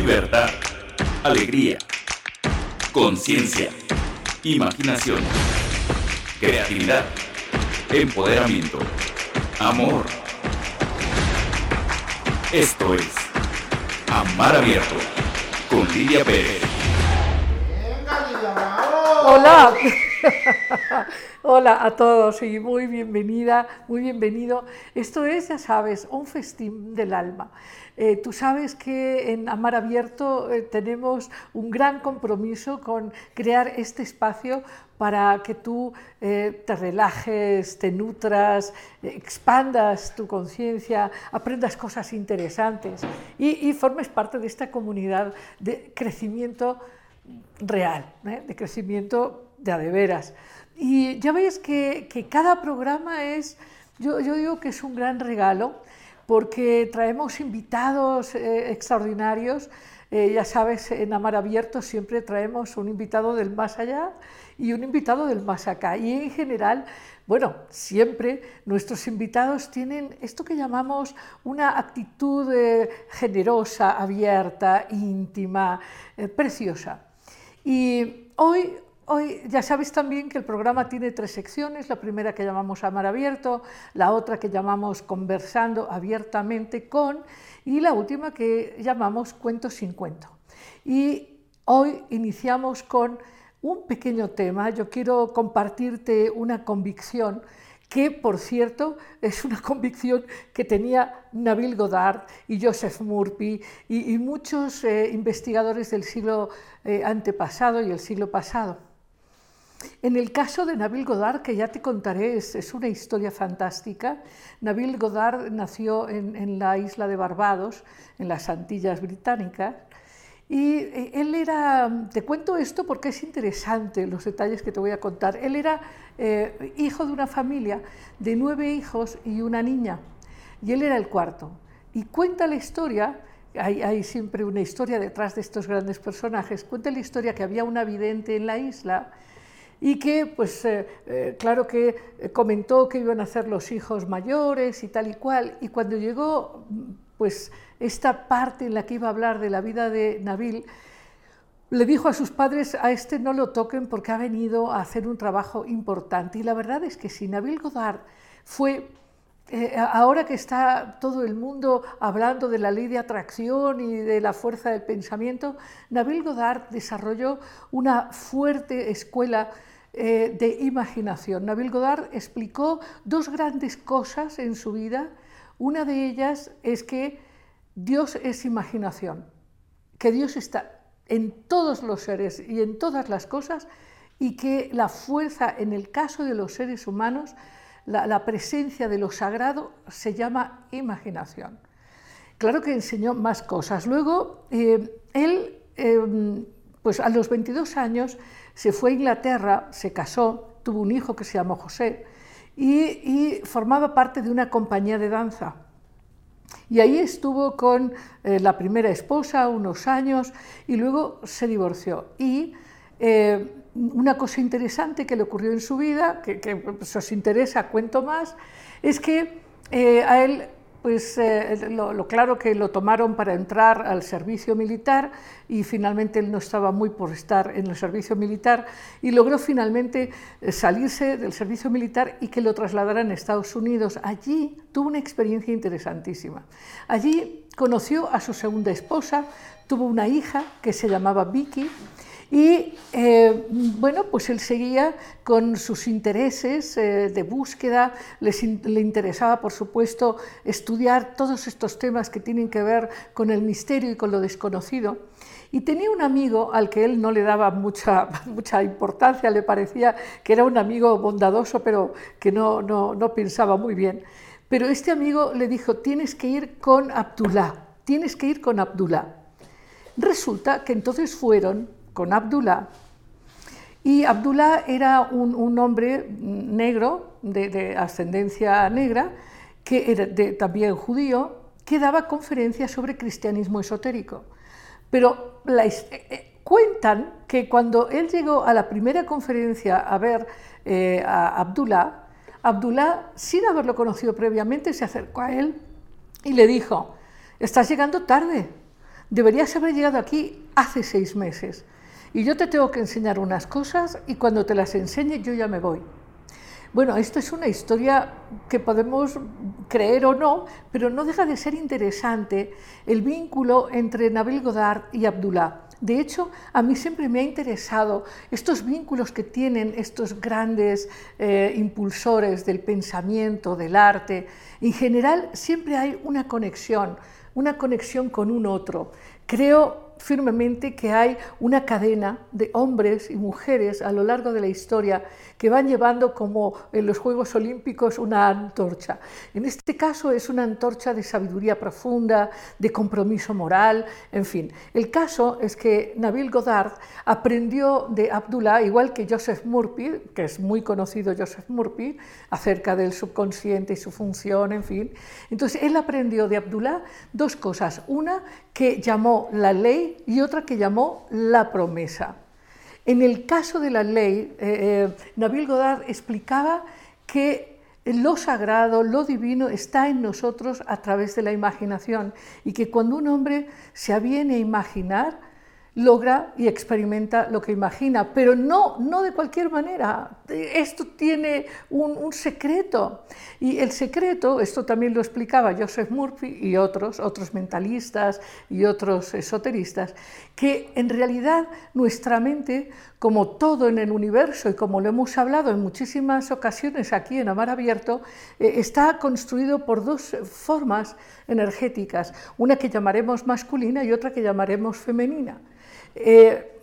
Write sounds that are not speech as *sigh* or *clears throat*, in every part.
libertad, alegría, conciencia, imaginación, creatividad, empoderamiento, amor. Esto es Amar Abierto con Lidia Pérez. Hola. *laughs* Hola a todos y muy bienvenida, muy bienvenido. Esto es, ya sabes, un festín del alma. Eh, tú sabes que en Amar Abierto eh, tenemos un gran compromiso con crear este espacio para que tú eh, te relajes, te nutras, expandas tu conciencia, aprendas cosas interesantes y, y formes parte de esta comunidad de crecimiento real, de crecimiento de adeveras. Y ya veis que, cada programa es, yo, digo que es un gran regalo, porque traemos invitados eh, extraordinarios. Eh, ya sabes, en Amar Abierto siempre traemos un invitado del más allá y un invitado del más acá. Y en general, bueno, siempre nuestros invitados tienen esto que llamamos una actitud eh, generosa, abierta, íntima, preciosa. Y hoy, hoy ya sabéis también que el programa tiene tres secciones, la primera que llamamos Amar Abierto, la otra que llamamos Conversando abiertamente con y la última que llamamos Cuento sin cuento. Y hoy iniciamos con un pequeño tema, yo quiero compartirte una convicción que por cierto es una *laughs* convicción que tenía Nabil Godard y Joseph Murphy y, muchos eh, investigadores del siglo eh, antepasado y el siglo pasado. En el caso de Nabil Godard, que ya te contaré, es, una historia fantástica. Nabil Godard nació en, la isla de Barbados, en las Antillas Británicas, y eh, él era, te cuento esto porque es interesante los detalles que te voy a contar. Él era eh, hijo de una familia de nueve hijos y una niña, y él era el cuarto. Y cuenta la historia, hay, siempre una historia detrás de estos grandes personajes, cuenta la historia que había una vidente en la isla y que, pues, eh, claro que comentó que iban a ser los hijos mayores y tal y cual, y cuando llegó, pues, esta parte en la que iba a hablar de la vida de Nabil, le dijo a sus padres, a este no lo toquen porque ha venido a hacer un trabajo importante. Y la verdad es que si Nabil Godard fue, eh, ahora que está todo el mundo hablando de la ley de atracción y de la fuerza del pensamiento, Nabil Godard desarrolló una fuerte escuela eh, de imaginación. Nabil Godard explicó dos grandes cosas en su vida. Una de ellas es que Dios es imaginación, que Dios está en todos los seres y en todas las cosas y que la fuerza en el caso de los seres humanos, la, presencia de lo sagrado se llama imaginación. Claro que enseñó más cosas. Luego, eh, él, em, pues a los 22 años, se fue a Inglaterra, se casó, tuvo un hijo que se llamó José y formaba parte de una compañía de danza. Y ahí estuvo con eh, la primera esposa unos años y luego se divorció. Y eh, una cosa interesante que le ocurrió en su vida, que, si os interesa cuento más, es que eh, a él pues eh, lo, claro que lo tomaron para entrar al servicio militar y finalmente él no estaba muy por estar en el servicio militar y logró finalmente eh, salirse del servicio militar y que lo trasladaran a Estados Unidos. Allí tuvo una experiencia interesantísima. Allí conoció a su segunda esposa, tuvo una hija que se llamaba Vicky y eh, bueno, pues él seguía con sus intereses eh, de búsqueda, le interesaba, por supuesto, estudiar todos estos temas que tienen que ver con el misterio y con lo desconocido. Y tenía un amigo al que él no le daba mucha, *laughs* mucha importancia, le parecía que era un amigo bondadoso, pero que no, no, no pensaba muy bien. Pero este amigo le dijo, tienes que ir con Abdullah, tienes que ir con Abdullah. Resulta que entonces fueron con Abdullah. Y Abdullah era un, hombre negro, de, ascendencia negra, que era también judío, que daba conferencias sobre cristianismo esotérico. Pero eh, eh, cuentan que cuando él llegó a la primera conferencia a ver eh, a Abdullah, Abdullah, sin haberlo conocido previamente, se acercó a él y le dijo, estás llegando tarde, deberías haber llegado aquí hace seis meses. Y yo te tengo que enseñar unas cosas y cuando te las enseñe yo ya me voy. Bueno, esto es una historia que podemos creer o no, pero no deja de ser interesante el vínculo entre Nabil Godard y Abdullah. De hecho, a mí siempre me ha interesado estos vínculos que tienen estos grandes eh, impulsores del pensamiento, del arte. En general, siempre hay una conexión, una conexión con un otro. Creo firmemente que hay una cadena de hombres y mujeres a lo largo de la historia que van llevando como en los Juegos Olímpicos una antorcha. En este caso es una antorcha de sabiduría profunda, de compromiso moral, en fin. El caso es que Nabil Godard aprendió de Abdullah, igual que Joseph Murphy, que es muy conocido Joseph Murphy, acerca del subconsciente y su función, en fin. Entonces él aprendió de Abdullah dos cosas. Una que llamó la ley y otra que llamó la promesa. En el caso de la ley, eh, eh, Nabil Godard explicaba que lo sagrado, lo divino está en nosotros a través de la imaginación y que cuando un hombre se aviene a imaginar, logra y experimenta lo que imagina, pero no, no de cualquier manera. Esto tiene un, secreto. Y el secreto, esto también lo explicaba Joseph Murphy y otros, otros mentalistas y otros esoteristas, que en realidad nuestra mente, como todo en el universo y como lo hemos hablado en muchísimas ocasiones aquí en Amar Abierto, eh, está construido por dos formas energéticas, una que llamaremos masculina y otra que llamaremos femenina. Eh,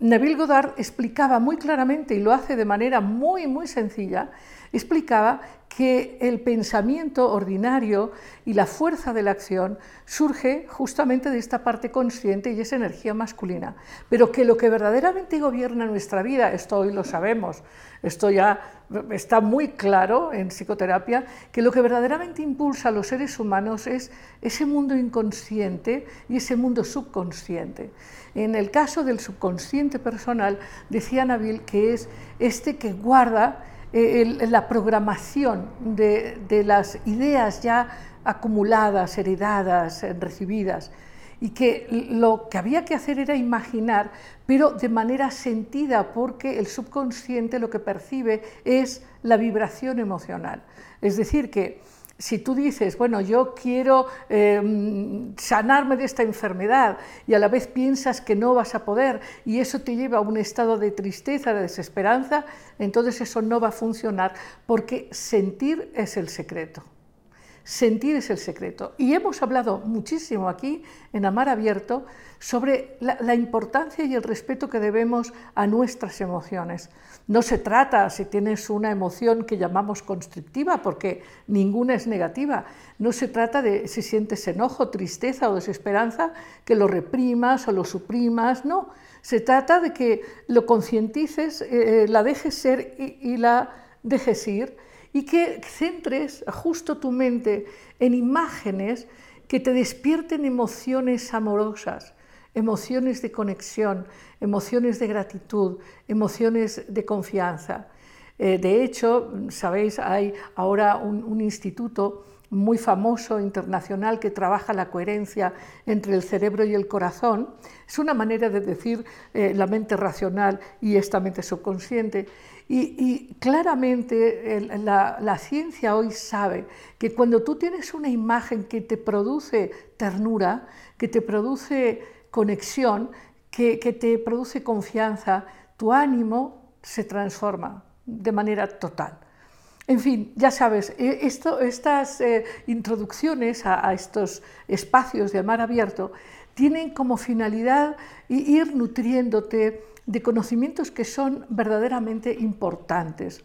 Neville Goddard explicaba muy claramente, y lo hace de manera muy, muy sencilla, explicaba que el pensamiento ordinario y la fuerza de la acción surge justamente de esta parte consciente y esa energía masculina, pero que lo que verdaderamente gobierna nuestra vida, esto hoy lo sabemos, esto ya está muy claro en psicoterapia, que lo que verdaderamente impulsa a los seres humanos es ese mundo inconsciente y ese mundo subconsciente. En el caso del subconsciente personal, decía Nabil que es este que guarda eh, la programación de, de las ideas ya acumuladas, heredadas, recibidas, y que lo que había que hacer era imaginar, pero de manera sentida, porque el subconsciente lo que percibe es la vibración emocional. Es decir, que si tú dices, bueno, yo quiero em, sanarme de esta enfermedad y a la vez piensas que no vas a poder y eso te lleva a un estado de tristeza, de desesperanza, entonces eso no va a funcionar porque sentir es el secreto. Sentir es el secreto. Y hemos hablado muchísimo aquí en Amar Abierto sobre la, importancia y el respeto que debemos a nuestras emociones. No se trata si tienes una emoción que llamamos constrictiva, porque ninguna es negativa. No se trata de si sientes enojo, tristeza o desesperanza, que lo reprimas o lo suprimas. No, se trata de que lo concientices, eh, eh, la dejes ser y la dejes ir y que centres justo tu mente en imágenes que te despierten emociones amorosas, emociones de conexión, emociones de gratitud, emociones de confianza. Eh, de hecho, sabéis, hay ahora un, instituto muy famoso internacional que trabaja la coherencia entre el cerebro y el corazón. Es una manera de decir eh, la mente racional y esta mente subconsciente. Y, claramente la, ciencia hoy sabe que cuando tú tienes una imagen que te produce ternura, que te produce conexión, que, te produce confianza, tu ánimo se transforma de manera total. En fin, ya sabes, e, estas eh, introducciones a, estos espacios de mar abierto tienen como finalidad ir nutriéndote de conocimientos que son verdaderamente importantes.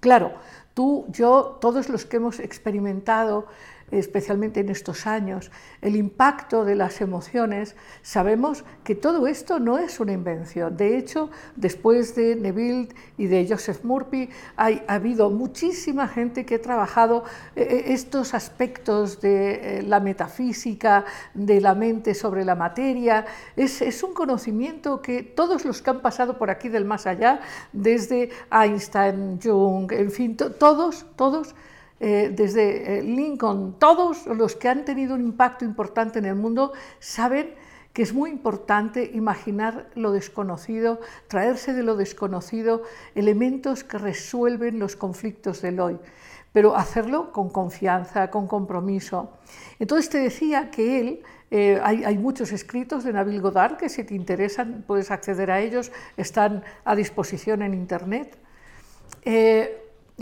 Claro, tú, yo, todos los que hemos experimentado especialmente en estos años, el impacto de las emociones, sabemos que todo esto no es una invención. De hecho, después de Neville y de Joseph Murphy, ha habido muchísima gente que ha trabajado eh, eh, estos aspectos de eh, la metafísica, de la mente sobre la materia. Es, es un conocimiento que todos los que han pasado por aquí del más allá, desde Einstein, Jung, en fin, todos, todos, eh, desde eh, Lincoln, todos los que han tenido un impacto importante en el mundo saben que es muy importante imaginar lo desconocido, traerse de lo desconocido elementos que resuelven los conflictos del hoy, pero hacerlo con confianza, con compromiso. Entonces te decía que él, eh, hay, muchos escritos de Nabil Godard que si te interesan puedes acceder a ellos, están a disposición en Internet.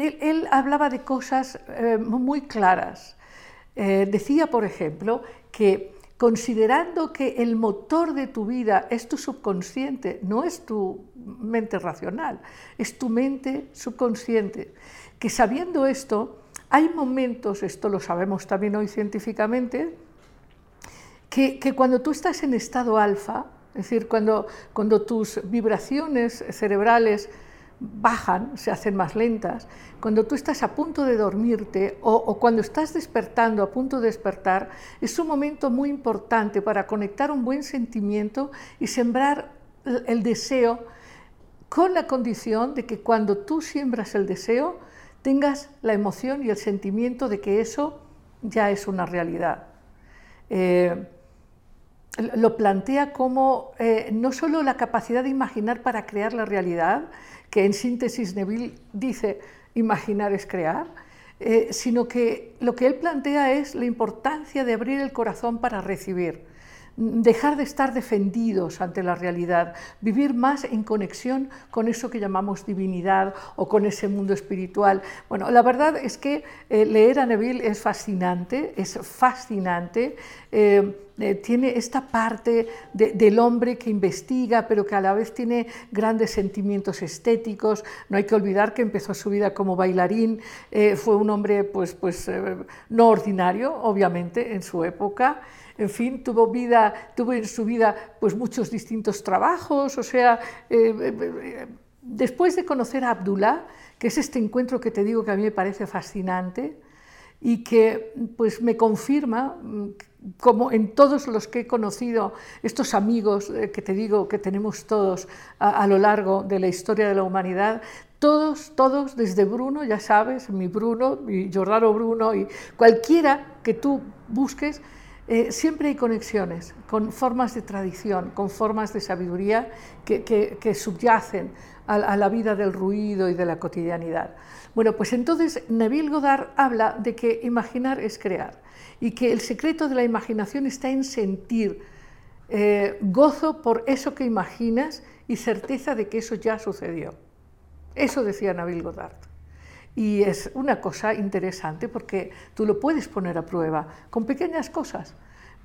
Él, hablaba de cosas eh, muy claras. decía, por ejemplo, que considerando que el motor de tu vida es tu subconsciente, no es tu mente racional, es tu mente subconsciente, que sabiendo esto, hay momentos, esto lo sabemos también hoy científicamente, que, cuando tú estás en estado alfa, es decir, cuando tus vibraciones cerebrales bajan, se hacen más lentas. Cuando tú estás a punto de dormirte o, cuando estás despertando, a punto de despertar, es un momento muy importante para conectar un buen sentimiento y sembrar el deseo con la condición de que cuando tú siembras el deseo, tengas la emoción y el sentimiento de que eso ya es una realidad. Eh, lo plantea como eh, no solo la capacidad de imaginar para crear la realidad, que en síntesis Neville dice imaginar es crear, eh, sino que lo que él plantea es la importancia de abrir el corazón para recibir dejar de estar defendidos ante la realidad, vivir más en conexión con eso que llamamos divinidad o con ese mundo espiritual. Bueno, la verdad es que eh, leer a Neville es fascinante, es fascinante. Eh, eh, tiene esta parte del hombre que investiga, pero que a la vez tiene grandes sentimientos estéticos. No hay que olvidar que empezó su vida como bailarín, fue un hombre pues, pues, no ordinario, obviamente, en su época en fin, tuvo, vida, tuvo en su vida pues, muchos distintos trabajos, o sea, eh, eh, eh, después de conocer a Abdullah, que es este encuentro que te digo que a mí me parece fascinante y que pues, me confirma, mm, como en todos los que he conocido, estos amigos que te digo que tenemos todos a, a lo largo de la historia de la humanidad, todos, todos, desde Bruno, ya sabes, mi Bruno, mi Giordano Bruno y cualquiera que tú busques, eh, siempre hay conexiones con formas de tradición, con formas de sabiduría que, subyacen a, la vida del ruido y de la cotidianidad. Bueno, pues entonces Neville Goddard habla de que imaginar es crear y que el secreto de la imaginación está en sentir eh, gozo por eso que imaginas y certeza de que eso ya sucedió. Eso decía Neville Goddard. Y es una cosa interesante porque tú lo puedes poner a prueba con pequeñas cosas,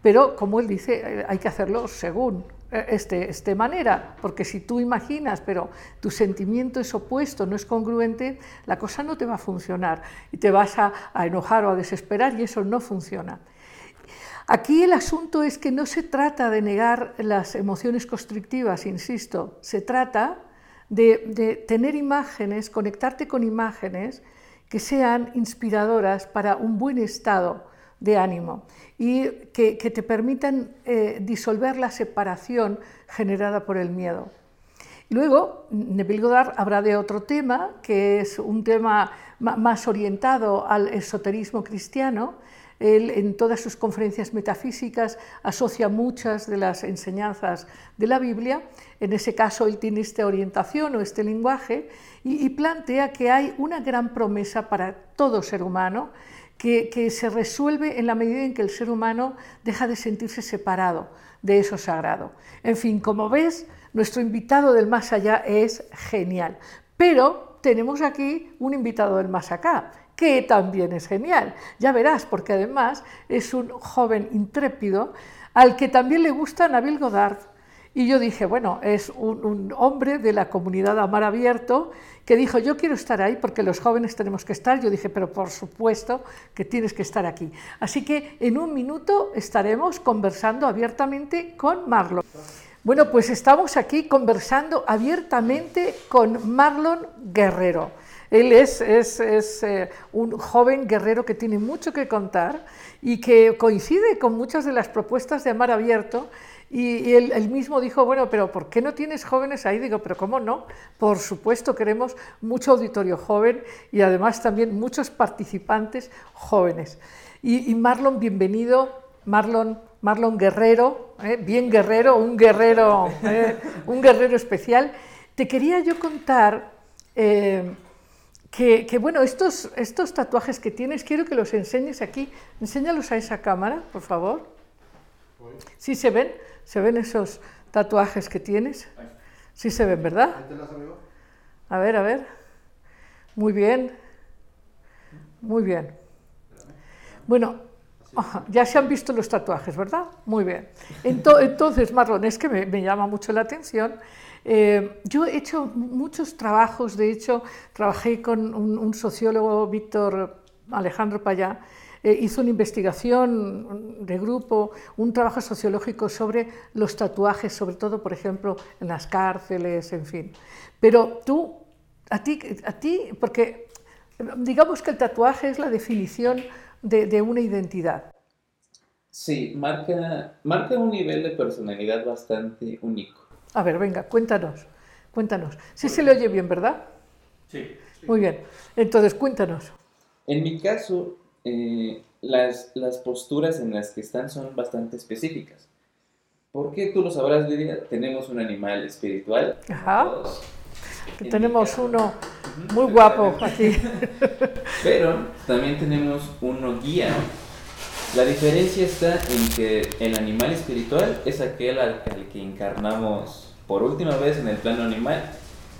pero como él dice, eh, hay que hacerlo según eh, este, este manera, porque si tú imaginas, pero tu sentimiento es opuesto, no es congruente, la cosa no te va a funcionar y te vas a, a enojar o a desesperar y eso no funciona. Aquí el asunto es que no se trata de negar las emociones constrictivas, insisto, se trata de, tener imágenes, conectarte con imágenes que sean inspiradoras para un buen estado de ánimo y que, te permitan eh, disolver la separación generada por el miedo. Luego, Neville Goddard habrá de otro tema, que es un tema más orientado al esoterismo cristiano, él en todas sus conferencias metafísicas asocia muchas de las enseñanzas de la Biblia, en ese caso él tiene esta orientación o este lenguaje y, plantea que hay una gran promesa para todo ser humano que, que, se resuelve en la medida en que el ser humano deja de sentirse separado de eso sagrado. En fin, como ves, nuestro invitado del más allá es genial, pero tenemos aquí un invitado del más acá que también es genial. Ya verás, porque además es un joven intrépido al que también le gusta Nabil Godard. Y yo dije, bueno, es un, hombre de la comunidad Amar Abierto que dijo, yo quiero estar ahí porque los jóvenes tenemos que estar. Yo dije, pero por supuesto que tienes que estar aquí. Así que en un minuto estaremos conversando abiertamente con Marlon. Bueno, pues estamos aquí conversando abiertamente con Marlon Guerrero. Él es, eh, un joven guerrero que tiene mucho que contar y que coincide con muchas de las propuestas de Amar Abierto Y, él, mismo dijo, bueno, pero ¿por qué no tienes jóvenes ahí? Digo, pero ¿cómo no? Por supuesto, queremos mucho auditorio joven y además también muchos participantes jóvenes. Y, Marlon, bienvenido. Marlon, Marlon Guerrero, ¿eh? bien guerrero, un guerrero, ¿eh? un guerrero especial. Te quería yo contar que, bueno, estos, estos tatuajes que tienes, quiero que los enseñes aquí. Enséñalos a esa cámara, por favor. ¿Sí se ven? ¿Se ven esos tatuajes que tienes? Sí se ven, ¿verdad? A ver, a ver. Muy bien. Muy bien. Bueno, ya se han visto los tatuajes, ¿verdad? Muy bien. Entonces, Marlon, es que me, llama mucho la atención. Eh, yo he hecho muchos trabajos, de hecho, trabajé con un, sociólogo, Víctor Alejandro Payá, eh, hizo una investigación de grupo, un trabajo sociológico sobre los tatuajes, sobre todo, por ejemplo, en las cárceles, en fin. Pero tú, a ti, a ti porque digamos que el tatuaje es la definición de, una identidad. Sí, marca, marca un nivel de personalidad bastante único. A ver, venga, cuéntanos, cuéntanos. Sí se le oye bien, ¿verdad? Sí. Muy bien. Entonces, cuéntanos. En mi caso, eh, las, las, posturas en las que están son bastante específicas. Porque tú lo sabrás, Lidia, tenemos un animal espiritual. Ajá. tenemos uno muy guapo *laughs* aquí. Pero también tenemos uno guía. La diferencia está en que el animal espiritual es aquel al, que encarnamos por última vez en el plano animal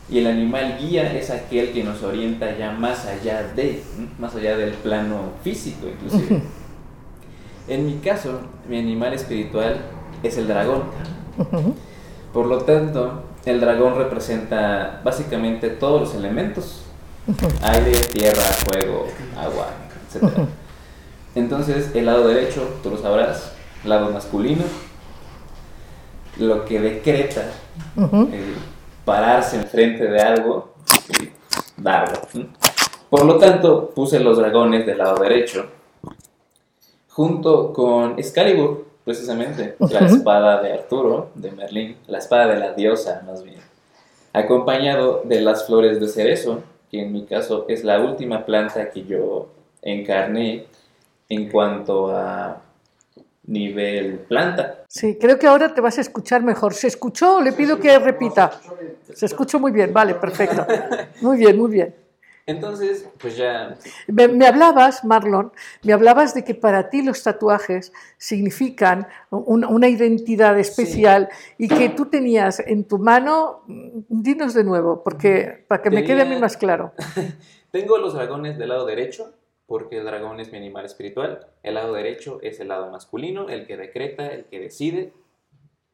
y el animal guía es aquel que nos orienta ya más allá de, más allá del plano físico inclusive. En mi caso, mi animal espiritual es el dragón. Por lo tanto, el dragón representa básicamente todos los elementos. Aire, tierra, fuego, agua, etc. Entonces, el lado derecho, tú lo sabrás, lado masculino, lo que decreta el pararse enfrente de algo y darlo. Por lo tanto, puse los dragones del lado derecho, junto con Excalibur, precisamente, la espada de Arturo, de Merlín, la espada de la diosa más bien, acompañado de las flores de cerezo, que en mi caso es la última planta que yo encarné en cuanto a nivel planta. Sí, creo que ahora te vas a escuchar mejor. ¿Se escuchó? Le pido que repita. Se escuchó muy bien, vale, perfecto. Muy bien, muy bien. Entonces, pues ya... Me, hablabas, Marlon, me hablabas de que para ti los tatuajes significan una, identidad especial y que tú tenías en tu mano, dinos de nuevo, porque para que me quede a mí más claro. *laughs* Tengo los dragones del lado derecho, porque el dragón es mi animal espiritual. El lado derecho es el lado masculino, el que decreta, el que decide,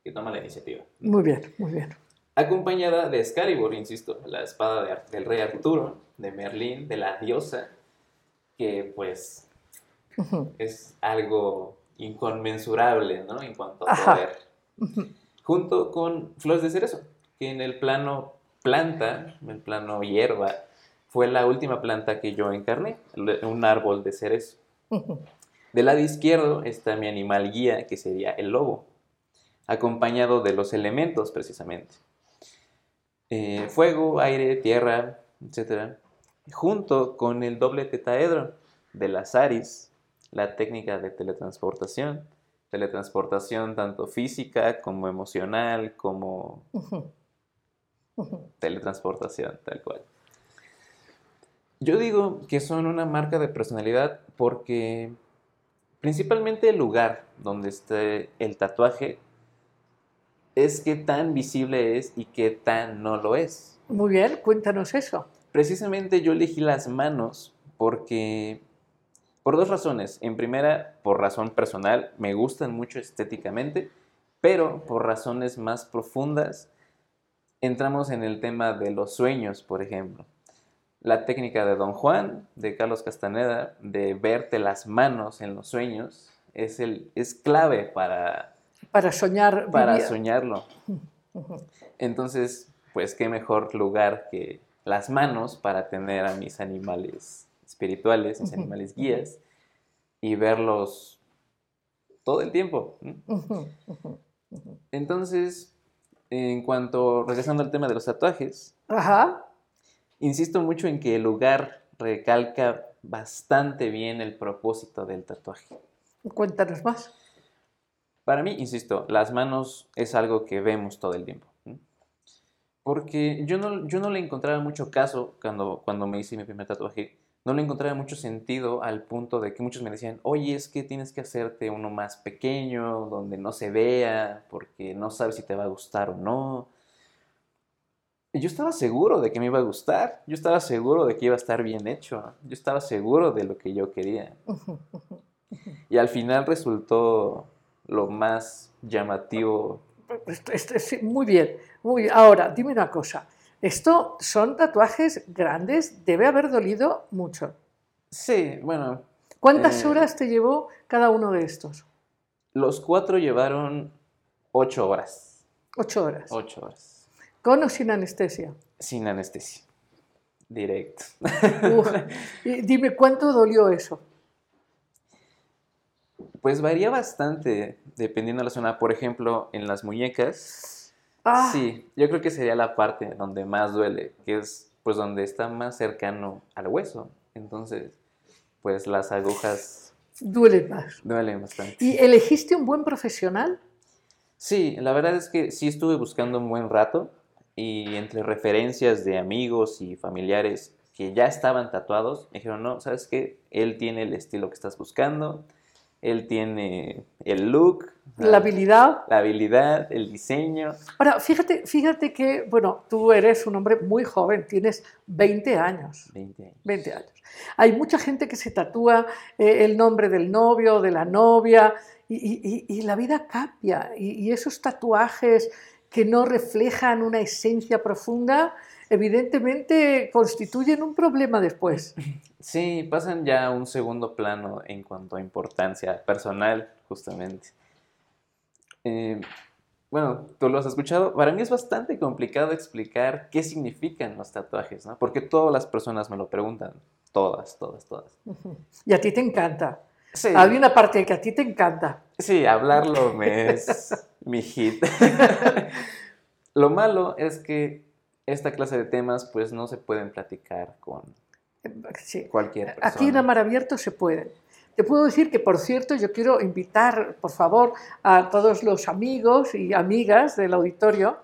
que toma la iniciativa. Muy bien, muy bien acompañada de Excalibur, insisto, la espada del rey Arturo, de Merlín, de la diosa, que pues es algo inconmensurable, ¿no? En cuanto a poder. Junto con flores de cerezo, que en el plano planta, en el plano hierba, fue la última planta que yo encarné, un árbol de cerezo. Del lado izquierdo está mi animal guía, que sería el lobo, acompañado de los elementos precisamente. Eh, fuego, aire, tierra, etc. Junto con el doble tetaedro de las ARIS, la técnica de teletransportación, teletransportación tanto física como emocional, como teletransportación, tal cual. Yo digo que son una marca de personalidad porque principalmente el lugar donde esté el tatuaje es qué tan visible es y qué tan no lo es. Muy bien, cuéntanos eso. Precisamente yo elegí las manos porque, por dos razones. En primera, por razón personal, me gustan mucho estéticamente, pero por razones más profundas, entramos en el tema de los sueños, por ejemplo. La técnica de Don Juan, de Carlos Castaneda, de verte las manos en los sueños, es, el, es clave para para soñar. Para soñarlo. Entonces, pues qué mejor lugar que las manos para tener a mis animales espirituales, mis animales guías, y verlos todo el tiempo. Entonces, en cuanto, regresando al tema de los tatuajes, Ajá. Insisto mucho en que el lugar recalca bastante bien el propósito del tatuaje. Cuéntanos más. Para mí, insisto, las manos es algo que vemos todo el tiempo. Porque yo no, yo no le encontraba mucho caso cuando, cuando me hice mi primer tatuaje. No le encontraba mucho sentido al punto de que muchos me decían, oye, es que tienes que hacerte uno más pequeño, donde no se vea, porque no sabes si te va a gustar o no. Yo estaba seguro de que me iba a gustar, yo estaba seguro de que iba a estar bien hecho, yo estaba seguro de lo que yo quería. Y al final resultó lo más llamativo. Esto- esto- sí, muy bien, muy bien. Ahora, dime una cosa. Esto son tatuajes grandes, debe haber dolido mucho. Sí, bueno, ¿Cuántas Eh, horas te llevó cada uno de estos? los cuatro llevaron ocho horas. Ocho horas. Ocho horas. ¿Con o sin anestesia? Sin anestesia. Directo. Uf. Dime, ¿cuánto dolió eso? Pues varía bastante dependiendo de la zona. Por ejemplo, en las muñecas. Ah, Sí, yo creo que sería la parte donde más duele, que es pues donde está más cercano al hueso. Entonces, pues las agujas duele más. duelen bastante. ¿Y elegiste un buen profesional? Sí, la verdad es que sí estuve buscando un buen rato y entre referencias de amigos y familiares que ya estaban tatuados, me dijeron, no, ¿sabes qué? Él tiene el estilo que estás buscando, él tiene el look, La habilidad. la habilidad, el diseño. Ahora, fíjate, fíjate que, bueno, tú eres un hombre muy joven, tienes 20 años. 20 años. 20 años. Hay mucha gente que se tatúa eh, el nombre del novio, de la novia, y, y- y- y la vida cambia. Y, y esos tatuajes que no reflejan una esencia profunda, evidentemente constituyen un problema después. Sí, pasan ya a un segundo plano en cuanto a importancia personal, justamente. Eh, bueno, tú lo has escuchado. Para mí es bastante complicado explicar qué significan los tatuajes, ¿no? Porque todas las personas me lo preguntan. Todas, todas, todas. Y a ti te encanta. Sí, Hay una parte que a ti te encanta. sí, hablarlo me es *laughs* mi hit. *laughs* Lo malo es que esta clase de temas pues no se pueden platicar con Sí. cualquier persona. Aquí en Amar Abierto se puede. Te puedo decir que, por cierto, yo quiero invitar, por favor, a todos los amigos y amigas del auditorio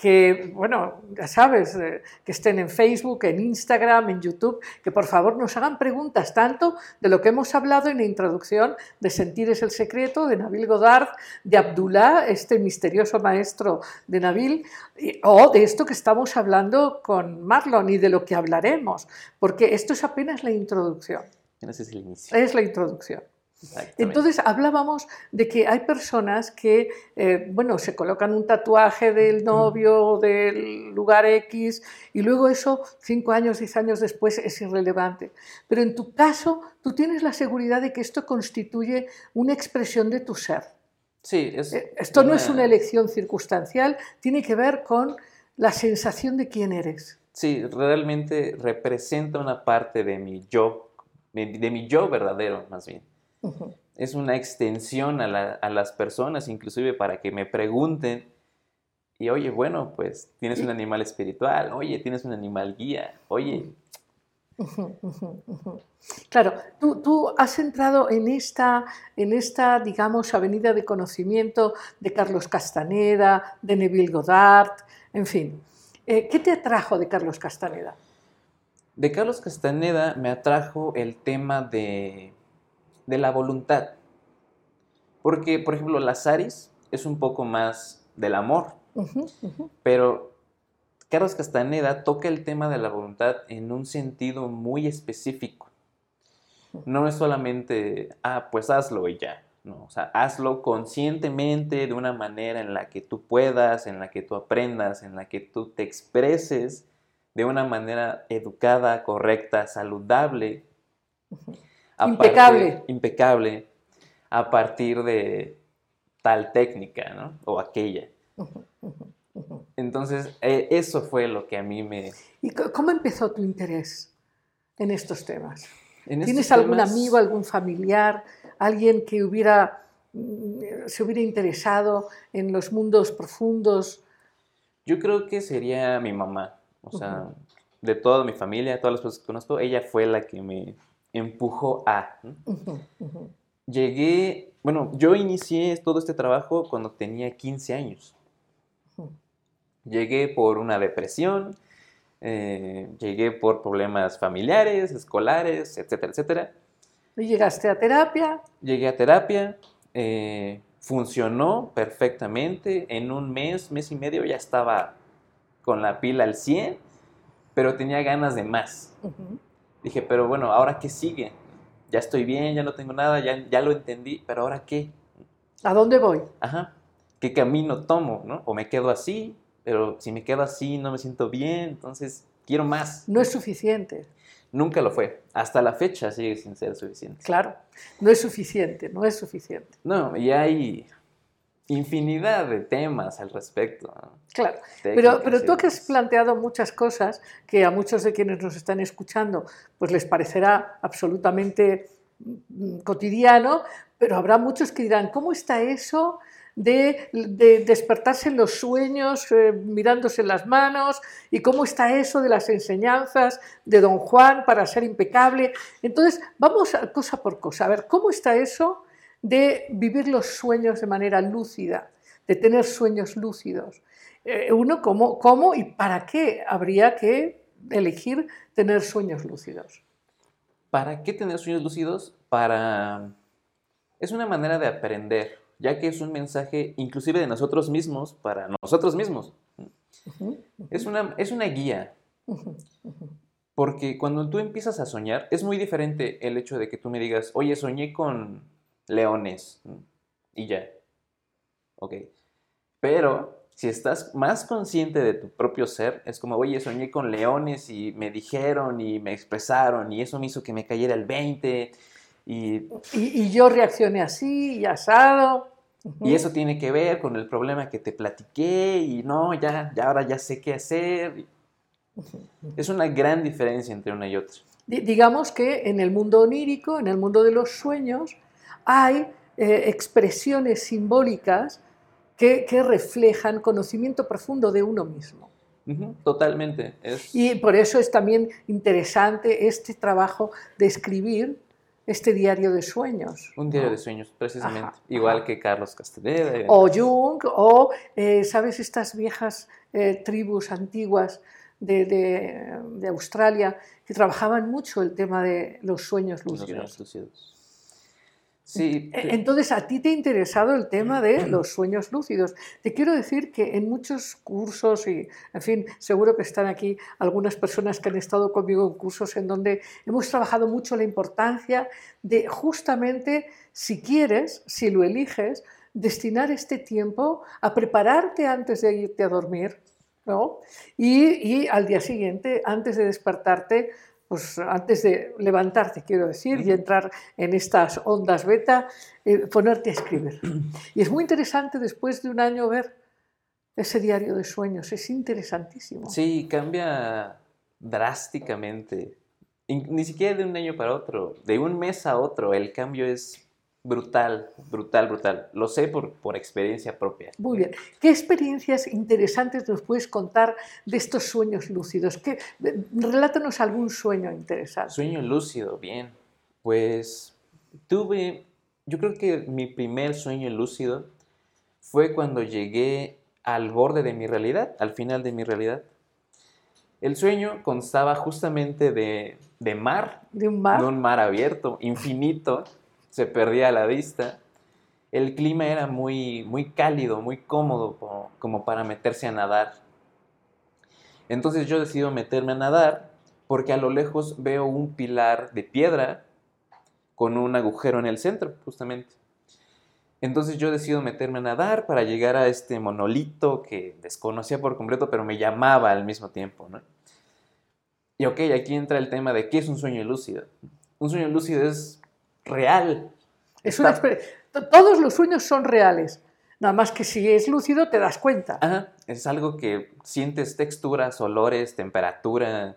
que, bueno, ya sabes, eh, que estén en Facebook, en Instagram, en YouTube, que por favor nos hagan preguntas tanto de lo que hemos hablado en la introducción de Sentir es el secreto, de Nabil Godard, de Abdullah, este misterioso maestro de Nabil, y- o de esto que estamos hablando con Marlon y de lo que hablaremos, porque esto es apenas la introducción, el inicio. es la introducción. Entonces hablábamos de que hay personas que, eh, bueno, se colocan un tatuaje del novio del lugar X y luego eso, cinco años, diez años después, es irrelevante. Pero en tu caso, tú tienes la seguridad de que esto constituye una expresión de tu ser. Sí, es Eh, Esto no es una elección circunstancial, tiene que ver con la sensación de quién eres. Sí, realmente representa una parte de mi yo, de mi yo verdadero, más bien. Es una extensión a, la- a las personas, inclusive para que me pregunten, y oye, bueno, pues tienes un animal espiritual, oye, tienes un animal guía, oye. Claro, tú, tú has entrado en esta, en esta, digamos, avenida de conocimiento de Carlos Castaneda, de Neville Goddard, en fin. Eh, ¿Qué te atrajo de Carlos Castaneda? de Carlos Castaneda me atrajo el tema de, de la voluntad. Porque, por ejemplo, Lazaris es un poco más del amor, pero Carlos Castaneda toca el tema de la voluntad en un sentido muy específico. No es solamente, ah, pues hazlo y ya. No, o sea, hazlo conscientemente de una manera en la que tú puedas, en la que tú aprendas, en la que tú te expreses de una manera educada, correcta, saludable. Impecable. Partir- impecable a partir de tal técnica, ¿no? O aquella. Entonces, eh, eso fue lo que a mí me... ¿Y cómo empezó tu interés en estos temas? en ¿Tienes estos algún temas- amigo, algún familiar, alguien que hubiera mm, se hubiera interesado en los mundos profundos? Yo creo que sería mi mamá. O sea, de toda mi familia, todas las personas que conozco, ella fue la que me empujó a. Llegué, bueno, yo inicié todo este trabajo cuando tenía 15 años. Llegué por una depresión, eh, llegué por problemas familiares, escolares, etcétera, etcétera. Y llegaste a terapia, Llegué a terapia, eh, funcionó perfectamente. En un mes, mes y medio ya estaba con la pila al 100, pero tenía ganas de más. ujú, Dije, pero bueno, ¿ahora qué sigue? Ya estoy bien, ya no tengo nada, ya, ya lo entendí, pero ¿ahora qué? ¿a dónde voy? Ajá, ¿qué camino tomo? ¿no? O me quedo así, pero si me quedo así no me siento bien, entonces quiero más. No es suficiente, Nunca lo fue. Hasta la fecha sigue sin ser suficiente. claro, no es suficiente, no es suficiente. No, y hay infinidad de temas al respecto. ¿no? Claro, pero, tú que has planteado muchas cosas que a muchos de quienes nos están escuchando pues les parecerá absolutamente mm, cotidiano, pero habrá muchos que dirán, ¿cómo está eso de, de despertarse en los sueños eh, mirándose las manos? ¿Y cómo está eso de las enseñanzas de don Juan para ser impecable? Entonces, vamos a cosa por cosa. A ver, ¿cómo está eso de vivir los sueños de manera lúcida, de tener sueños lúcidos? Eh, uno, ¿cómo, ¿cómo y para qué habría que elegir tener sueños lúcidos? ¿Para qué tener sueños lúcidos? Para... Es una manera de aprender, ya que es un mensaje inclusive de nosotros mismos para nosotros mismos. Es una, es una guía, porque cuando tú empiezas a soñar, es muy diferente el hecho de que tú me digas, oye, soñé con leones, y ya. Ok. Pero si estás más consciente de tu propio ser, es como, oye, soñé con leones y me dijeron y me expresaron y eso me hizo que me cayera el 20 y, Y, y yo reaccioné así y asado. Y eso tiene que ver con el problema que te platiqué y no, ya, ya ahora ya sé qué hacer. Es una gran diferencia entre una y otra. Di- Digamos que en el mundo onírico, en el mundo de los sueños, hay eh, expresiones simbólicas que, que reflejan conocimiento profundo de uno mismo. Totalmente. Es, Y por eso es también interesante este trabajo de escribir este diario de sueños. Un diario de sueños, precisamente. Ajá, Igual ajá. que Carlos Castaneda. O. Jung, o, eh, ¿sabes? Estas viejas eh, tribus antiguas de, de- de Australia que trabajaban mucho el tema de los sueños Los lúcidos. sueños lúcidos. Sí, Eh, Entonces, a ti te ha interesado el tema de los sueños lúcidos. Te quiero decir que en muchos cursos, y en fin, seguro que están aquí algunas personas que han estado conmigo en cursos en donde hemos trabajado mucho la importancia de justamente, si quieres, si lo eliges, destinar este tiempo a prepararte antes de irte a dormir, ¿no? Y, y al día siguiente, antes de despertarte, pues antes de levantarte, quiero decir, y entrar en estas ondas beta, eh, ponerte a escribir. *clears throat* Y es muy interesante después de un año ver ese diario de sueños, es interesantísimo. sí, cambia drásticamente. Ni siquiera de un año para otro, de un mes a otro, el cambio es brutal, brutal, brutal. Lo sé por, por experiencia propia. Muy bien. ¿Qué experiencias interesantes nos puedes contar de estos sueños lúcidos? ¿Qué, relátanos algún sueño interesante. Sueño lúcido, bien. Pues tuve, yo creo que mi primer sueño lúcido fue cuando llegué al borde de mi realidad, al final de mi realidad. El sueño constaba justamente de, de mar, ¿De un mar? de un mar abierto, infinito, se perdía la vista. El clima era muy, muy cálido, muy cómodo como, para meterse a nadar. Entonces yo decido meterme a nadar porque a lo lejos veo un pilar de piedra con un agujero en el centro, justamente. Entonces yo decido meterme a nadar para llegar a este monolito que desconocía por completo, pero me llamaba al mismo tiempo. Y ok, aquí entra el tema de qué es un sueño lúcido. Un sueño lúcido es real. Es Está- Todos los sueños son reales, nada más que si es lúcido te das cuenta. Ajá, es algo que sientes texturas, olores, temperatura,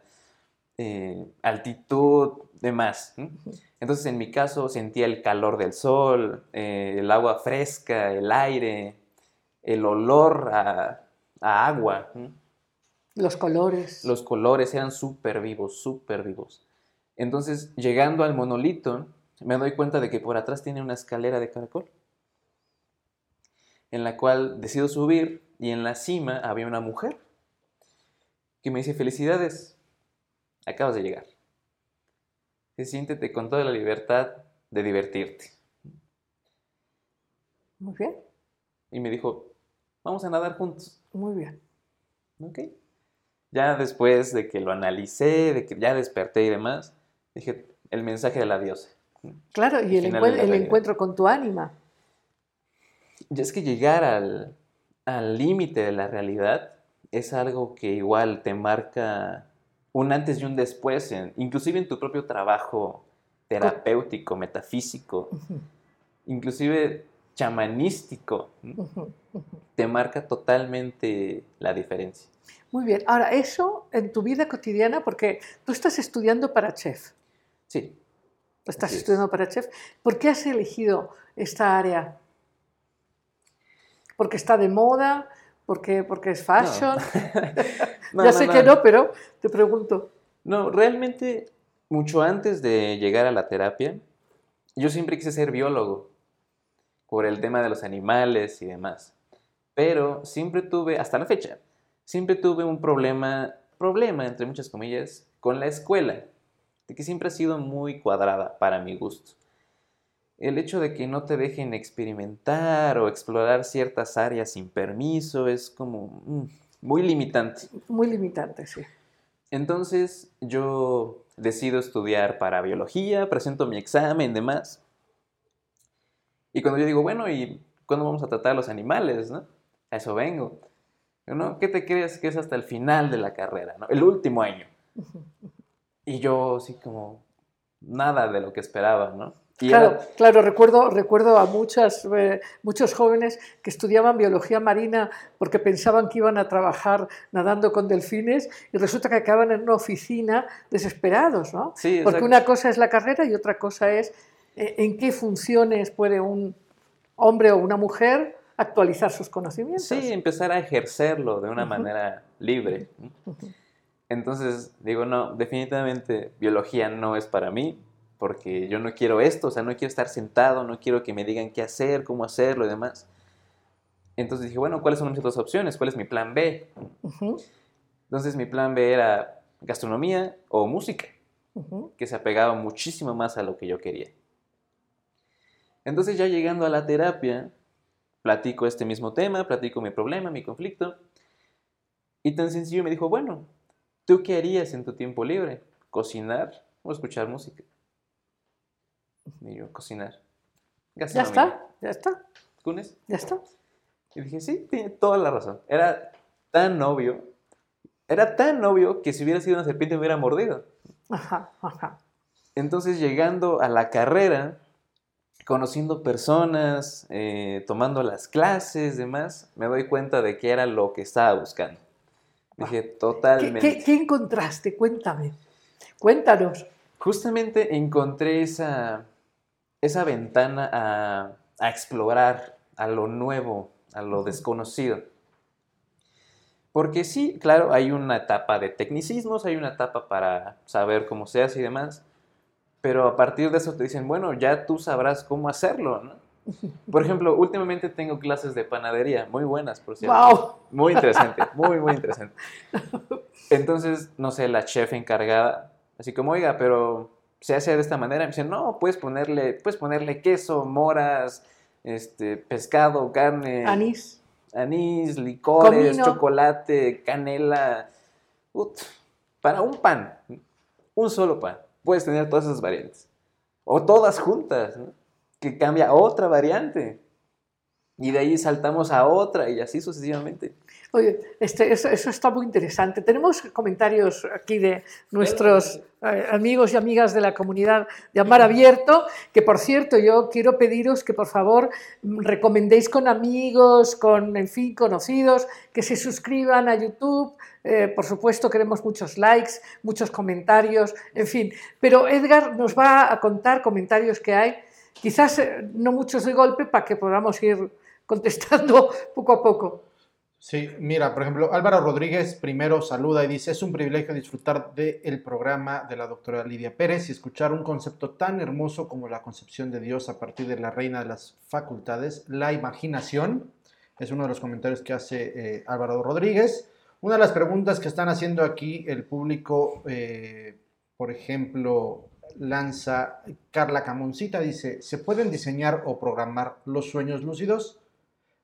eh, altitud, demás. Entonces, en mi caso, sentía el calor del sol, eh, el agua fresca, el aire, el olor a, a agua. Los colores. Los colores eran súper vivos, súper vivos. Entonces, llegando al monolito, me doy cuenta de que por atrás tiene una escalera de caracol, en la cual decido subir y en la cima había una mujer que me dice, felicidades, acabas de llegar. Y siéntete con toda la libertad de divertirte. Muy bien, Y me dijo, vamos a nadar juntos. muy bien. Ok. Ya después de que lo analicé, de que ya desperté y demás, dije, el mensaje de la diosa. Claro, y el, encuentro con tu ánima. Y es que llegar al al límite de la realidad es algo que igual te marca un antes y un después, en- inclusive en tu propio trabajo terapéutico, metafísico, inclusive chamanístico, te marca totalmente la diferencia. Muy bien. Ahora, eso en tu vida cotidiana, porque tú estás estudiando para chef. Sí, Estás estudiando para chef. ¿Por qué has elegido esta área? ¿Porque está de moda? ¿Porque, porque es fashion? *laughs* No, ya no, sé no. que no, pero te pregunto. No, realmente, mucho antes de llegar a la terapia, yo siempre quise ser biólogo, por el tema de los animales y demás. Pero siempre tuve, hasta la fecha, siempre tuve un problema, problema entre muchas comillas, con la escuela, de que siempre ha sido muy cuadrada para mi gusto. El hecho de que no te dejen experimentar o explorar ciertas áreas sin permiso es como mm, muy limitante. Muy limitante, sí. Entonces yo decido estudiar para biología, presento mi examen, demás. Y cuando yo digo, bueno, ¿y cuándo vamos a tratar a los animales? ¿no? A eso vengo. ¿no? ¿Qué te crees que es hasta el final de la carrera? ¿no? El último año. Y yo así como nada de lo que esperaba, ¿no? Y Claro, era- claro, recuerdo, recuerdo a muchas, eh, muchos jóvenes que estudiaban biología marina porque pensaban que iban a trabajar nadando con delfines y resulta que acaban en una oficina desesperados, ¿no? Sí, Porque una cosa es la carrera y otra cosa es eh, en qué funciones puede un hombre o una mujer actualizar sus conocimientos. Sí, empezar a ejercerlo de una Ujú. manera libre. ¿no? Entonces digo, no, definitivamente biología no es para mí, porque yo no quiero esto, o sea, no quiero estar sentado, no quiero que me digan qué hacer, cómo hacerlo y demás. Entonces dije, bueno, ¿cuáles son mis otras opciones? ¿Cuál es mi plan B? Ujú, Entonces mi plan B era gastronomía o música, ujú. que se apegaba muchísimo más a lo que yo quería. Entonces ya llegando a la terapia, platico este mismo tema, platico mi problema, mi conflicto, y tan sencillo me dijo, bueno, ¿tú qué harías en tu tiempo libre? ¿Cocinar o escuchar música? Y yo, cocinar. Ya está, ya está, ¿Cunes? ya está. Y dije, sí, tiene toda la razón. Era tan obvio, era tan obvio que si hubiera sido una serpiente me hubiera mordido. Ajá, ajá. Entonces, llegando a la carrera, conociendo personas, eh, tomando las clases, demás, me doy cuenta de que era lo que estaba buscando. Dije, ¿Qué, totalmente. qué- qué encontraste? Cuéntame. Cuéntanos. Justamente encontré esa, esa ventana a, a explorar, a lo nuevo, a lo desconocido. Porque sí, claro, hay una etapa de tecnicismos, hay una etapa para saber cómo se hace y demás, pero a partir de eso te dicen, bueno, ya tú sabrás cómo hacerlo, ¿no? Por ejemplo, últimamente tengo clases de panadería, muy buenas, por cierto. ¡Wow! Muy interesante, muy, muy interesante. Entonces, no sé, la chef encargada, así como, oiga, pero se hace de esta manera. Me dice, no, puedes ponerle, puedes ponerle queso, moras, este, pescado, carne, Anís. anís, licores, Comino. chocolate, canela. Ut, para un pan, un solo pan, puedes tener todas esas variantes. O todas juntas, ¿no? Que cambia otra variante. Y de ahí saltamos a otra y así sucesivamente. Oye, este, eso, eso, está muy interesante. Tenemos comentarios aquí de nuestros eh, amigos y amigas de la comunidad de Amar Abierto, que por cierto yo quiero pediros que por favor recomendéis con amigos, con, en fin, conocidos, que se suscriban a YouTube. Eh, por supuesto queremos muchos likes, muchos comentarios, en fin. Pero Edgar nos va a contar comentarios que hay, quizás eh, no muchos de golpe, para que podamos ir contestando *laughs* poco a poco. Sí, mira, por ejemplo, Álvaro Rodríguez primero saluda y dice, es un privilegio disfrutar del programa de la doctora Lidia Pérez y escuchar un concepto tan hermoso como la concepción de Dios a partir de la reina de las facultades, la imaginación. Es uno de los comentarios que hace eh, Álvaro Rodríguez. Una de las preguntas que están haciendo aquí el público, eh, por ejemplo, lanza Carla Camoncita, dice, ¿se pueden diseñar o programar los sueños lúcidos?